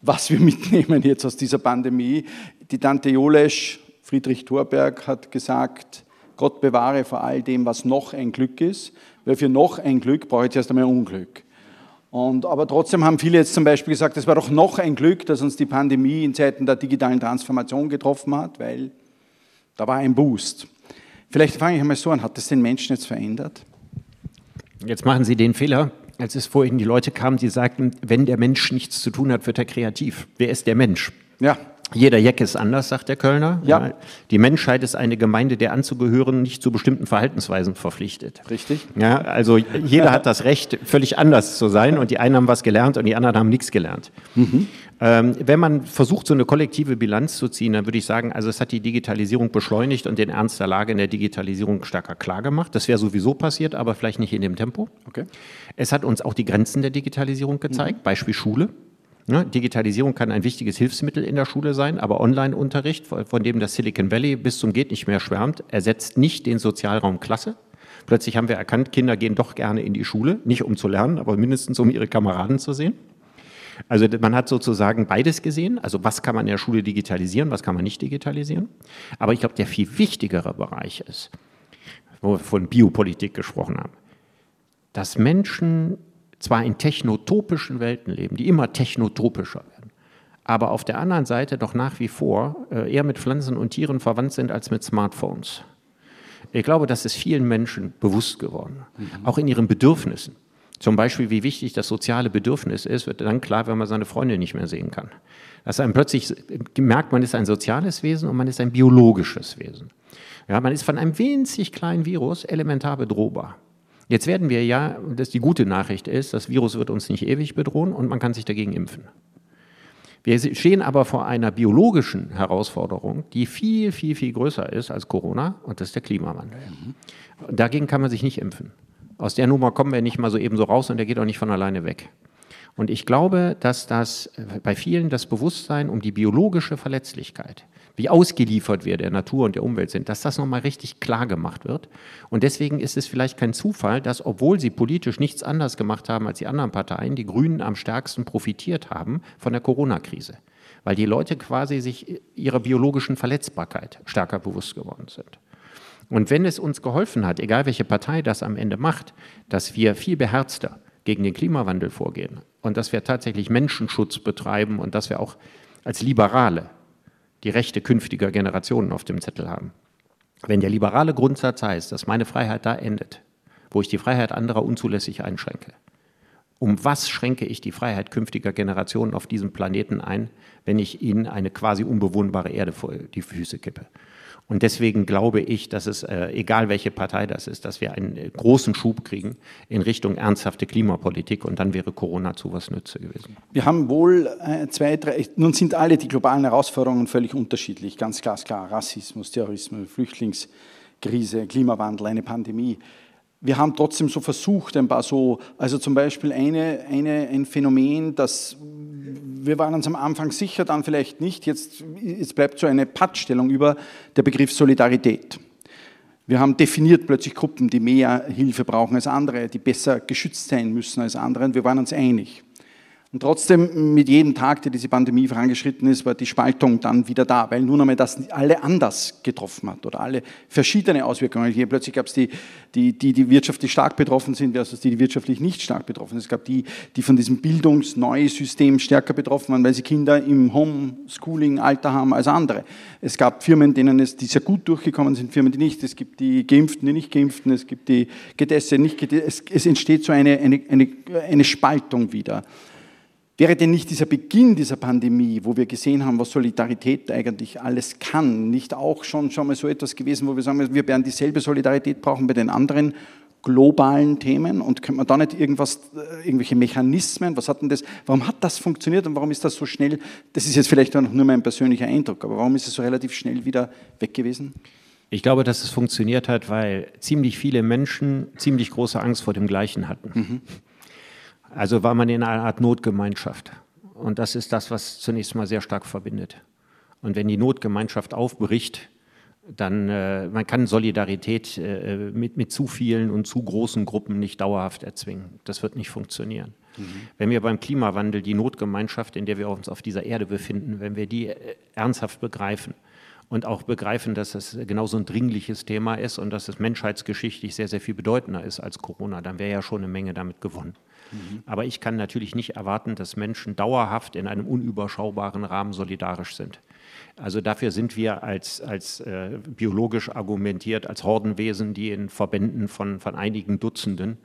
Speaker 1: was wir mitnehmen jetzt aus dieser Pandemie? Die Tante Jolesch, Friedrich Thorberg, hat gesagt, Gott bewahre vor all dem, was noch ein Glück ist, weil für noch ein Glück brauche ich erst einmal Unglück. Und, aber trotzdem haben viele jetzt zum Beispiel gesagt, es war doch noch ein Glück, dass uns die Pandemie in Zeiten der digitalen Transformation getroffen hat, weil da war ein Boost. Vielleicht fange ich einmal so an, hat das den Menschen jetzt verändert?
Speaker 2: Jetzt machen Sie den Fehler, als es vorhin die Leute kamen, die sagten, wenn der Mensch nichts zu tun hat, wird er kreativ. Wer ist der Mensch?
Speaker 1: Ja.
Speaker 2: Jeder Jeck ist anders, sagt der Kölner.
Speaker 1: Ja.
Speaker 2: Die Menschheit ist eine Gemeinde, der anzugehören nicht zu bestimmten Verhaltensweisen verpflichtet.
Speaker 1: Richtig.
Speaker 2: Ja, also jeder hat das Recht, völlig anders zu sein und die einen haben was gelernt und die anderen haben nichts gelernt. Ähm, wenn man versucht, so eine kollektive Bilanz zu ziehen, dann würde ich sagen, also es hat die Digitalisierung beschleunigt und den Ernst der Lage in der Digitalisierung stärker klar gemacht. Das wäre sowieso passiert, aber vielleicht nicht in dem Tempo.
Speaker 1: Okay.
Speaker 2: Es hat uns auch die Grenzen der Digitalisierung gezeigt, Beispiel Schule. Ne, Digitalisierung kann ein wichtiges Hilfsmittel in der Schule sein, aber Online-Unterricht, von dem das Silicon Valley bis zum geht nicht mehr schwärmt, ersetzt nicht den Sozialraum Klasse. Plötzlich haben wir erkannt, Kinder gehen doch gerne in die Schule, nicht um zu lernen, aber mindestens um ihre Kameraden zu sehen. Also man hat sozusagen beides gesehen. Also was kann man in der Schule digitalisieren, was kann man nicht digitalisieren. Aber ich glaube, der viel wichtigere Bereich ist, wo wir von Biopolitik gesprochen haben, dass Menschen zwar in technotopischen Welten leben, die immer technotopischer werden, aber auf der anderen Seite doch nach wie vor äh, eher mit Pflanzen und Tieren verwandt sind als mit Smartphones. Ich glaube, das ist vielen Menschen bewusst geworden, auch in ihren Bedürfnissen. Zum Beispiel, wie wichtig das soziale Bedürfnis ist, wird dann klar, wenn man seine Freunde nicht mehr sehen kann. Dass einem plötzlich merkt, man ist ein soziales Wesen und man ist ein biologisches Wesen. Ja, man ist von einem winzig kleinen Virus elementar bedrohbar. Jetzt werden wir ja, und das die gute Nachricht ist, das Virus wird uns nicht ewig bedrohen und man kann sich dagegen impfen. Wir stehen aber vor einer biologischen Herausforderung, die viel, viel, viel größer ist als Corona, und das ist der Klimawandel. Dagegen kann man sich nicht impfen. Aus der Nummer kommen wir nicht mal so eben so raus und der geht auch nicht von alleine weg. Und ich glaube, dass das äh, bei vielen das Bewusstsein um die biologische Verletzlichkeit, wie ausgeliefert wir der Natur und der Umwelt sind, dass das nochmal richtig klar gemacht wird. Und deswegen ist es vielleicht kein Zufall, dass, obwohl sie politisch nichts anders gemacht haben als die anderen Parteien, die Grünen am stärksten profitiert haben von der Corona-Krise. Weil die Leute quasi sich ihrer biologischen Verletzbarkeit stärker bewusst geworden sind. Und wenn es uns geholfen hat, egal welche Partei das am Ende macht, dass wir viel beherzter gegen den Klimawandel vorgehen und dass wir tatsächlich Menschenschutz betreiben und dass wir auch als Liberale die Rechte künftiger Generationen auf dem Zettel haben. Wenn der liberale Grundsatz heißt, dass meine Freiheit da endet, wo ich die Freiheit anderer unzulässig einschränke, um was schränke ich die Freiheit künftiger Generationen auf diesem Planeten ein, wenn ich ihnen eine quasi unbewohnbare Erde vor die Füße kippe? Und deswegen glaube ich, dass es, äh, egal welche Partei das ist, dass wir einen äh, großen Schub kriegen in Richtung ernsthafte Klimapolitik und dann wäre Corona zu was Nütze gewesen.
Speaker 1: Wir haben wohl äh, zwei, drei, nun sind alle die globalen Herausforderungen völlig unterschiedlich, ganz glasklar. Rassismus, Terrorismus, Flüchtlingskrise, Klimawandel, eine Pandemie. Wir haben trotzdem so versucht, ein paar so, also zum Beispiel eine, eine, ein Phänomen, das wir waren uns am Anfang sicher, dann vielleicht nicht. Jetzt, jetzt bleibt so eine Pattstellung über der Begriff Solidarität. Wir haben definiert plötzlich Gruppen, die mehr Hilfe brauchen als andere, die besser geschützt sein müssen als andere. Und wir waren uns einig. Und trotzdem, mit jedem Tag, der diese Pandemie vorangeschritten ist, war die Spaltung dann wieder da, weil nun einmal das alle anders getroffen hat oder alle verschiedene Auswirkungen. Hier plötzlich gab es die, die, die, die wirtschaftlich stark betroffen sind versus die, die wirtschaftlich nicht stark betroffen sind. Es gab die, die von diesem bildungsneuen System stärker betroffen waren, weil sie Kinder im Homeschooling-Alter haben als andere. Es gab Firmen, denen es, die sehr gut durchgekommen sind, Firmen, die nicht. Es gibt die Geimpften, die nicht Geimpften. Es gibt die Gedesse, nicht Gedesse. Es, es entsteht so eine, eine, eine, eine Spaltung wieder. Wäre denn nicht dieser Beginn dieser Pandemie, wo wir gesehen haben, was Solidarität eigentlich alles kann, nicht auch schon, schon mal so etwas gewesen, wo wir sagen, wir werden dieselbe Solidarität brauchen bei den anderen globalen Themen und könnte man da nicht irgendwas, äh, irgendwelche Mechanismen, was hat denn das, warum hat das funktioniert und warum ist das so schnell, das ist jetzt vielleicht nur mein persönlicher Eindruck, aber warum ist es so relativ schnell wieder weg gewesen?
Speaker 2: Ich glaube, dass es funktioniert hat, weil ziemlich viele Menschen ziemlich große Angst vor dem Gleichen hatten. Mhm. Also war man in einer Art Notgemeinschaft. Und das ist das, was zunächst mal sehr stark verbindet. Und wenn die Notgemeinschaft aufbricht, dann äh, man kann Solidarität äh, mit, mit zu vielen und zu großen Gruppen nicht dauerhaft erzwingen. Das wird nicht funktionieren. Mhm. Wenn wir beim Klimawandel die Notgemeinschaft, in der wir uns auf dieser Erde befinden, wenn wir die äh, ernsthaft begreifen und auch begreifen, dass es genauso ein dringliches Thema ist und dass es menschheitsgeschichtlich sehr, sehr viel bedeutender ist als Corona, dann wäre ja schon eine Menge damit gewonnen. Mhm. Aber ich kann natürlich nicht erwarten, dass Menschen dauerhaft in einem unüberschaubaren Rahmen solidarisch sind. Also dafür sind wir als, als äh, biologisch argumentiert, als Hordenwesen, die in Verbänden von, von einigen Dutzenden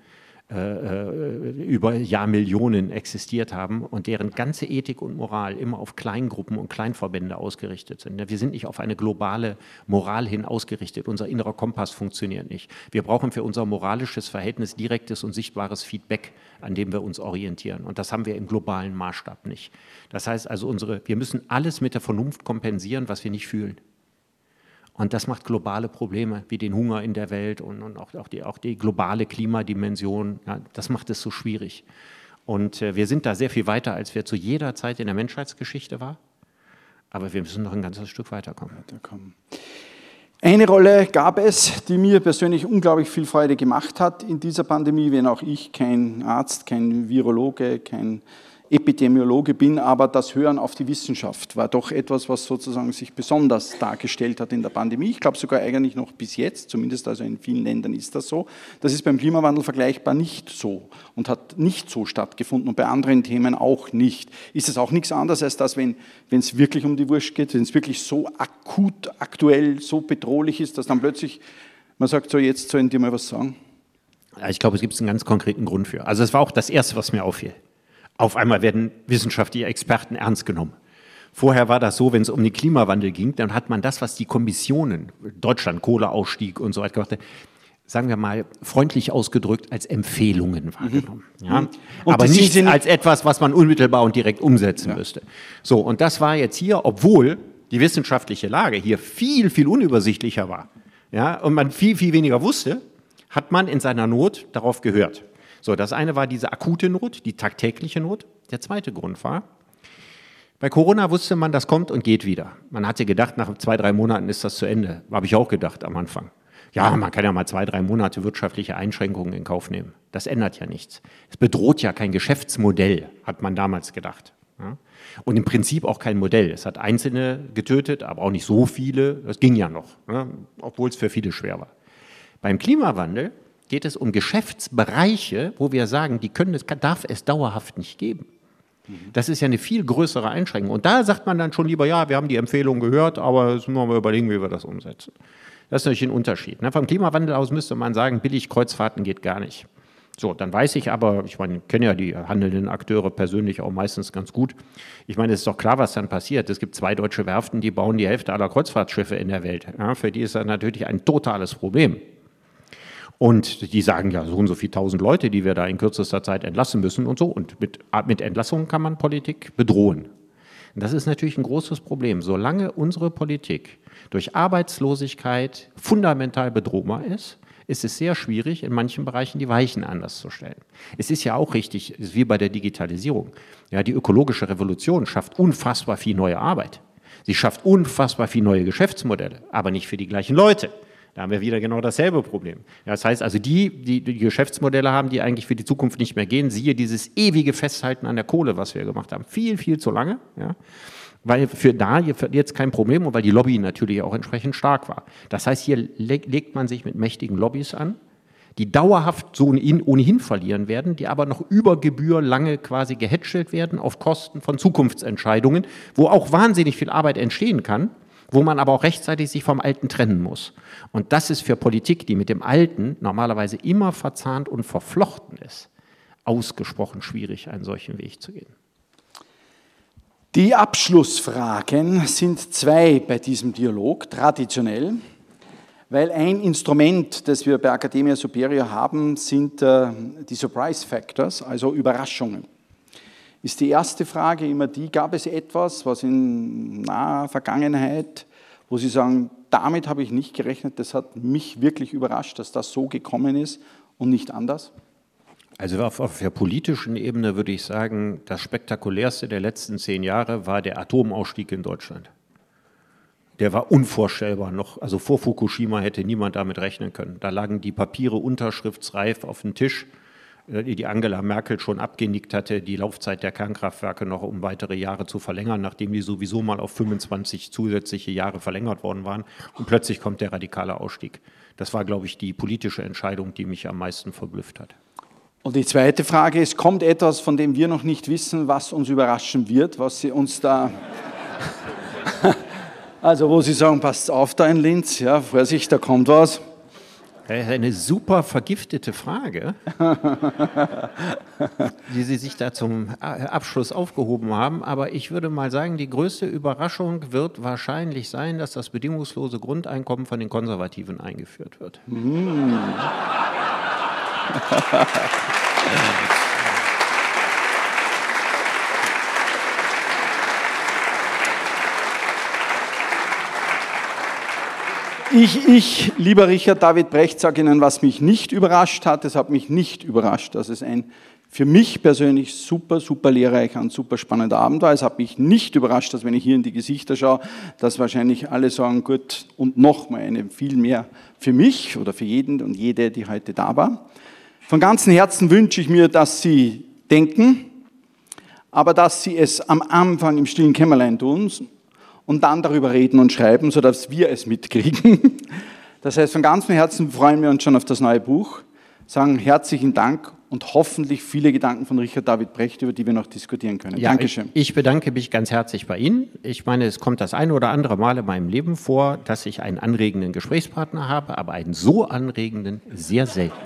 Speaker 2: äh, äh, über Jahrmillionen existiert haben und deren ganze Ethik und Moral immer auf Kleingruppen und Kleinverbände ausgerichtet sind. Wir sind nicht auf eine globale Moral hin ausgerichtet. Unser innerer Kompass funktioniert nicht. Wir brauchen für unser moralisches Verhältnis direktes und sichtbares Feedback, an dem wir uns orientieren. Und das haben wir im globalen Maßstab nicht. Das heißt also, unsere, wir müssen alles mit der Vernunft kompensieren, was wir nicht fühlen. Und das macht globale Probleme wie den Hunger in der Welt und, und auch, auch, die, auch, die, globale Klimadimension. Ja, das macht es so schwierig. Und äh, wir sind da sehr viel weiter, als wir zu jeder Zeit in der Menschheitsgeschichte waren. Aber wir müssen noch ein ganzes Stück weiterkommen. weiterkommen.
Speaker 1: Eine Rolle gab es, die mir persönlich unglaublich viel Freude gemacht hat in dieser Pandemie, wenn auch ich kein Arzt, kein Virologe, kein Epidemiologe bin, aber das Hören auf die Wissenschaft war doch etwas, was sozusagen sich besonders dargestellt hat in der Pandemie. Ich glaube sogar eigentlich noch bis jetzt, zumindest also in vielen Ländern ist das so. Das ist beim Klimawandel vergleichbar nicht so und hat nicht so stattgefunden und bei anderen Themen auch nicht. Ist es auch nichts anderes als das, wenn es wirklich um die Wurst geht, wenn es wirklich so akut, aktuell, so bedrohlich ist, dass dann plötzlich man sagt, so jetzt sollen die mal was sagen?
Speaker 2: Ich glaube, es gibt einen ganz konkreten Grund für. Also es war auch das Erste, was mir auffiel. Auf einmal werden wissenschaftliche Experten ernst genommen. Vorher war das so, wenn es um den Klimawandel ging, dann hat man das, was die Kommissionen, Deutschland, Kohleausstieg und so weiter gemacht sagen wir mal, freundlich ausgedrückt als Empfehlungen wahrgenommen. Mhm. Ja? Aber nicht als etwas, was man unmittelbar und direkt umsetzen ja. müsste. So, und das war jetzt hier, obwohl die wissenschaftliche Lage hier viel, viel unübersichtlicher war ja, und man viel, viel weniger wusste, hat man in seiner Not darauf gehört. So, das eine war diese akute Not, die tagtägliche Not. Der zweite Grund war, bei Corona wusste man, das kommt und geht wieder. Man hatte gedacht, nach zwei, drei Monaten ist das zu Ende. Habe ich auch gedacht am Anfang. Ja, man kann ja mal zwei, drei Monate wirtschaftliche Einschränkungen in Kauf nehmen. Das ändert ja nichts. Es bedroht ja kein Geschäftsmodell, hat man damals gedacht. Und im Prinzip auch kein Modell. Es hat Einzelne getötet, aber auch nicht so viele. Das ging ja noch, ja? obwohl es für viele schwer war. Beim Klimawandel geht es um Geschäftsbereiche, wo wir sagen, die können es, darf es dauerhaft nicht geben. Das ist ja eine viel größere Einschränkung. Und da sagt man dann schon lieber, ja, wir haben die Empfehlung gehört, aber jetzt müssen wir mal überlegen, wie wir das umsetzen. Das ist natürlich ein Unterschied. Ne? Vom Klimawandel aus müsste man sagen, billig Kreuzfahrten geht gar nicht. So, dann weiß ich aber, ich meine, ich kenne ja die handelnden Akteure persönlich auch meistens ganz gut. Ich meine, es ist doch klar, was dann passiert. Es gibt zwei deutsche Werften, die bauen die Hälfte aller Kreuzfahrtschiffe in der Welt. Ja, für die ist das natürlich ein totales Problem. Und die sagen ja so und so viele tausend Leute, die wir da in kürzester Zeit entlassen müssen und so. Und mit, mit Entlassungen kann man Politik bedrohen. Das ist natürlich ein großes Problem. Solange unsere Politik durch Arbeitslosigkeit fundamental bedrohbar ist, ist es sehr schwierig, in manchen Bereichen die Weichen anders zu stellen. Es ist ja auch richtig, wie bei der Digitalisierung. Ja, die ökologische Revolution schafft unfassbar viel neue Arbeit. Sie schafft unfassbar viel neue Geschäftsmodelle, aber nicht für die gleichen Leute. Da haben wir wieder genau dasselbe Problem. Ja, das heißt also, die, die, die Geschäftsmodelle haben, die eigentlich für die Zukunft nicht mehr gehen, siehe dieses ewige Festhalten an der Kohle, was wir gemacht haben, viel, viel zu lange. Ja weil für da jetzt kein Problem und weil die Lobby natürlich auch entsprechend stark war. Das heißt, hier legt man sich mit mächtigen Lobbys an, die dauerhaft so ohnehin verlieren werden, die aber noch über Gebühr lange quasi gehätschelt werden auf Kosten von Zukunftsentscheidungen, wo auch wahnsinnig viel Arbeit entstehen kann, wo man aber auch rechtzeitig sich vom Alten trennen muss. Und das ist für Politik, die mit dem Alten normalerweise immer verzahnt und verflochten ist, ausgesprochen schwierig, einen solchen Weg zu gehen.
Speaker 1: Die Abschlussfragen sind zwei bei diesem Dialog, traditionell, weil ein Instrument, das wir bei Academia Superior haben, sind äh, die Surprise Factors, also Überraschungen ist die erste Frage immer die, gab es etwas, was in naher Vergangenheit, wo Sie sagen, damit habe ich nicht gerechnet, das hat mich wirklich überrascht, dass das so gekommen ist und nicht anders?
Speaker 2: Also auf, auf, der politischen Ebene würde ich sagen, das spektakulärste der letzten zehn Jahre war der Atomausstieg in Deutschland. Der war unvorstellbar noch. Also vor Fukushima hätte niemand damit rechnen können. Da lagen die Papiere unterschriftsreif auf dem Tisch. Äh, die Angela Merkel schon abgenickt hatte, die Laufzeit der Kernkraftwerke noch um weitere Jahre zu verlängern, nachdem die sowieso mal auf 25 zusätzliche Jahre verlängert worden waren. Und plötzlich kommt der radikale Ausstieg. Das war, glaube ich, die politische Entscheidung, die mich am meisten verblüfft hat.
Speaker 1: Und die zweite Frage ist, kommt etwas, von dem wir noch nicht wissen, was uns überraschen wird, was Sie uns da... also wo Sie sagen, passt auf da in Linz, ja, Vorsicht, da kommt was.
Speaker 2: Das ist eine super vergiftete Frage, die Sie sich da zum Abschluss aufgehoben haben. Aber ich würde mal sagen, die größte Überraschung wird wahrscheinlich sein, dass das bedingungslose Grundeinkommen von den Konservativen eingeführt wird. Mm.
Speaker 1: Ich, ich, lieber Richard David Brecht, sage Ihnen, was mich nicht überrascht hat. Es hat mich nicht überrascht, dass es ein für mich persönlich super, super lehrreicher und super spannender Abend war. Es hat mich nicht überrascht, dass wenn ich hier in die Gesichter schaue, dass wahrscheinlich alle sagen, gut, und nochmal eine viel mehr für mich oder für jeden und jede, die heute da war. Von ganzem Herzen wünsche ich mir, dass Sie denken, aber dass Sie es am Anfang im stillen Kämmerlein tun und dann darüber reden und schreiben, sodass wir es mitkriegen. Das heißt, von ganzem Herzen freuen wir uns schon auf das neue Buch, sagen herzlichen Dank und hoffentlich viele Gedanken von Richard David Brecht, über die wir noch diskutieren können.
Speaker 2: Ja, Dankeschön. Ich, ich bedanke mich ganz herzlich bei Ihnen. Ich meine, es kommt das ein oder andere Mal in meinem Leben vor, dass ich einen anregenden Gesprächspartner habe, aber einen so anregenden sehr selten.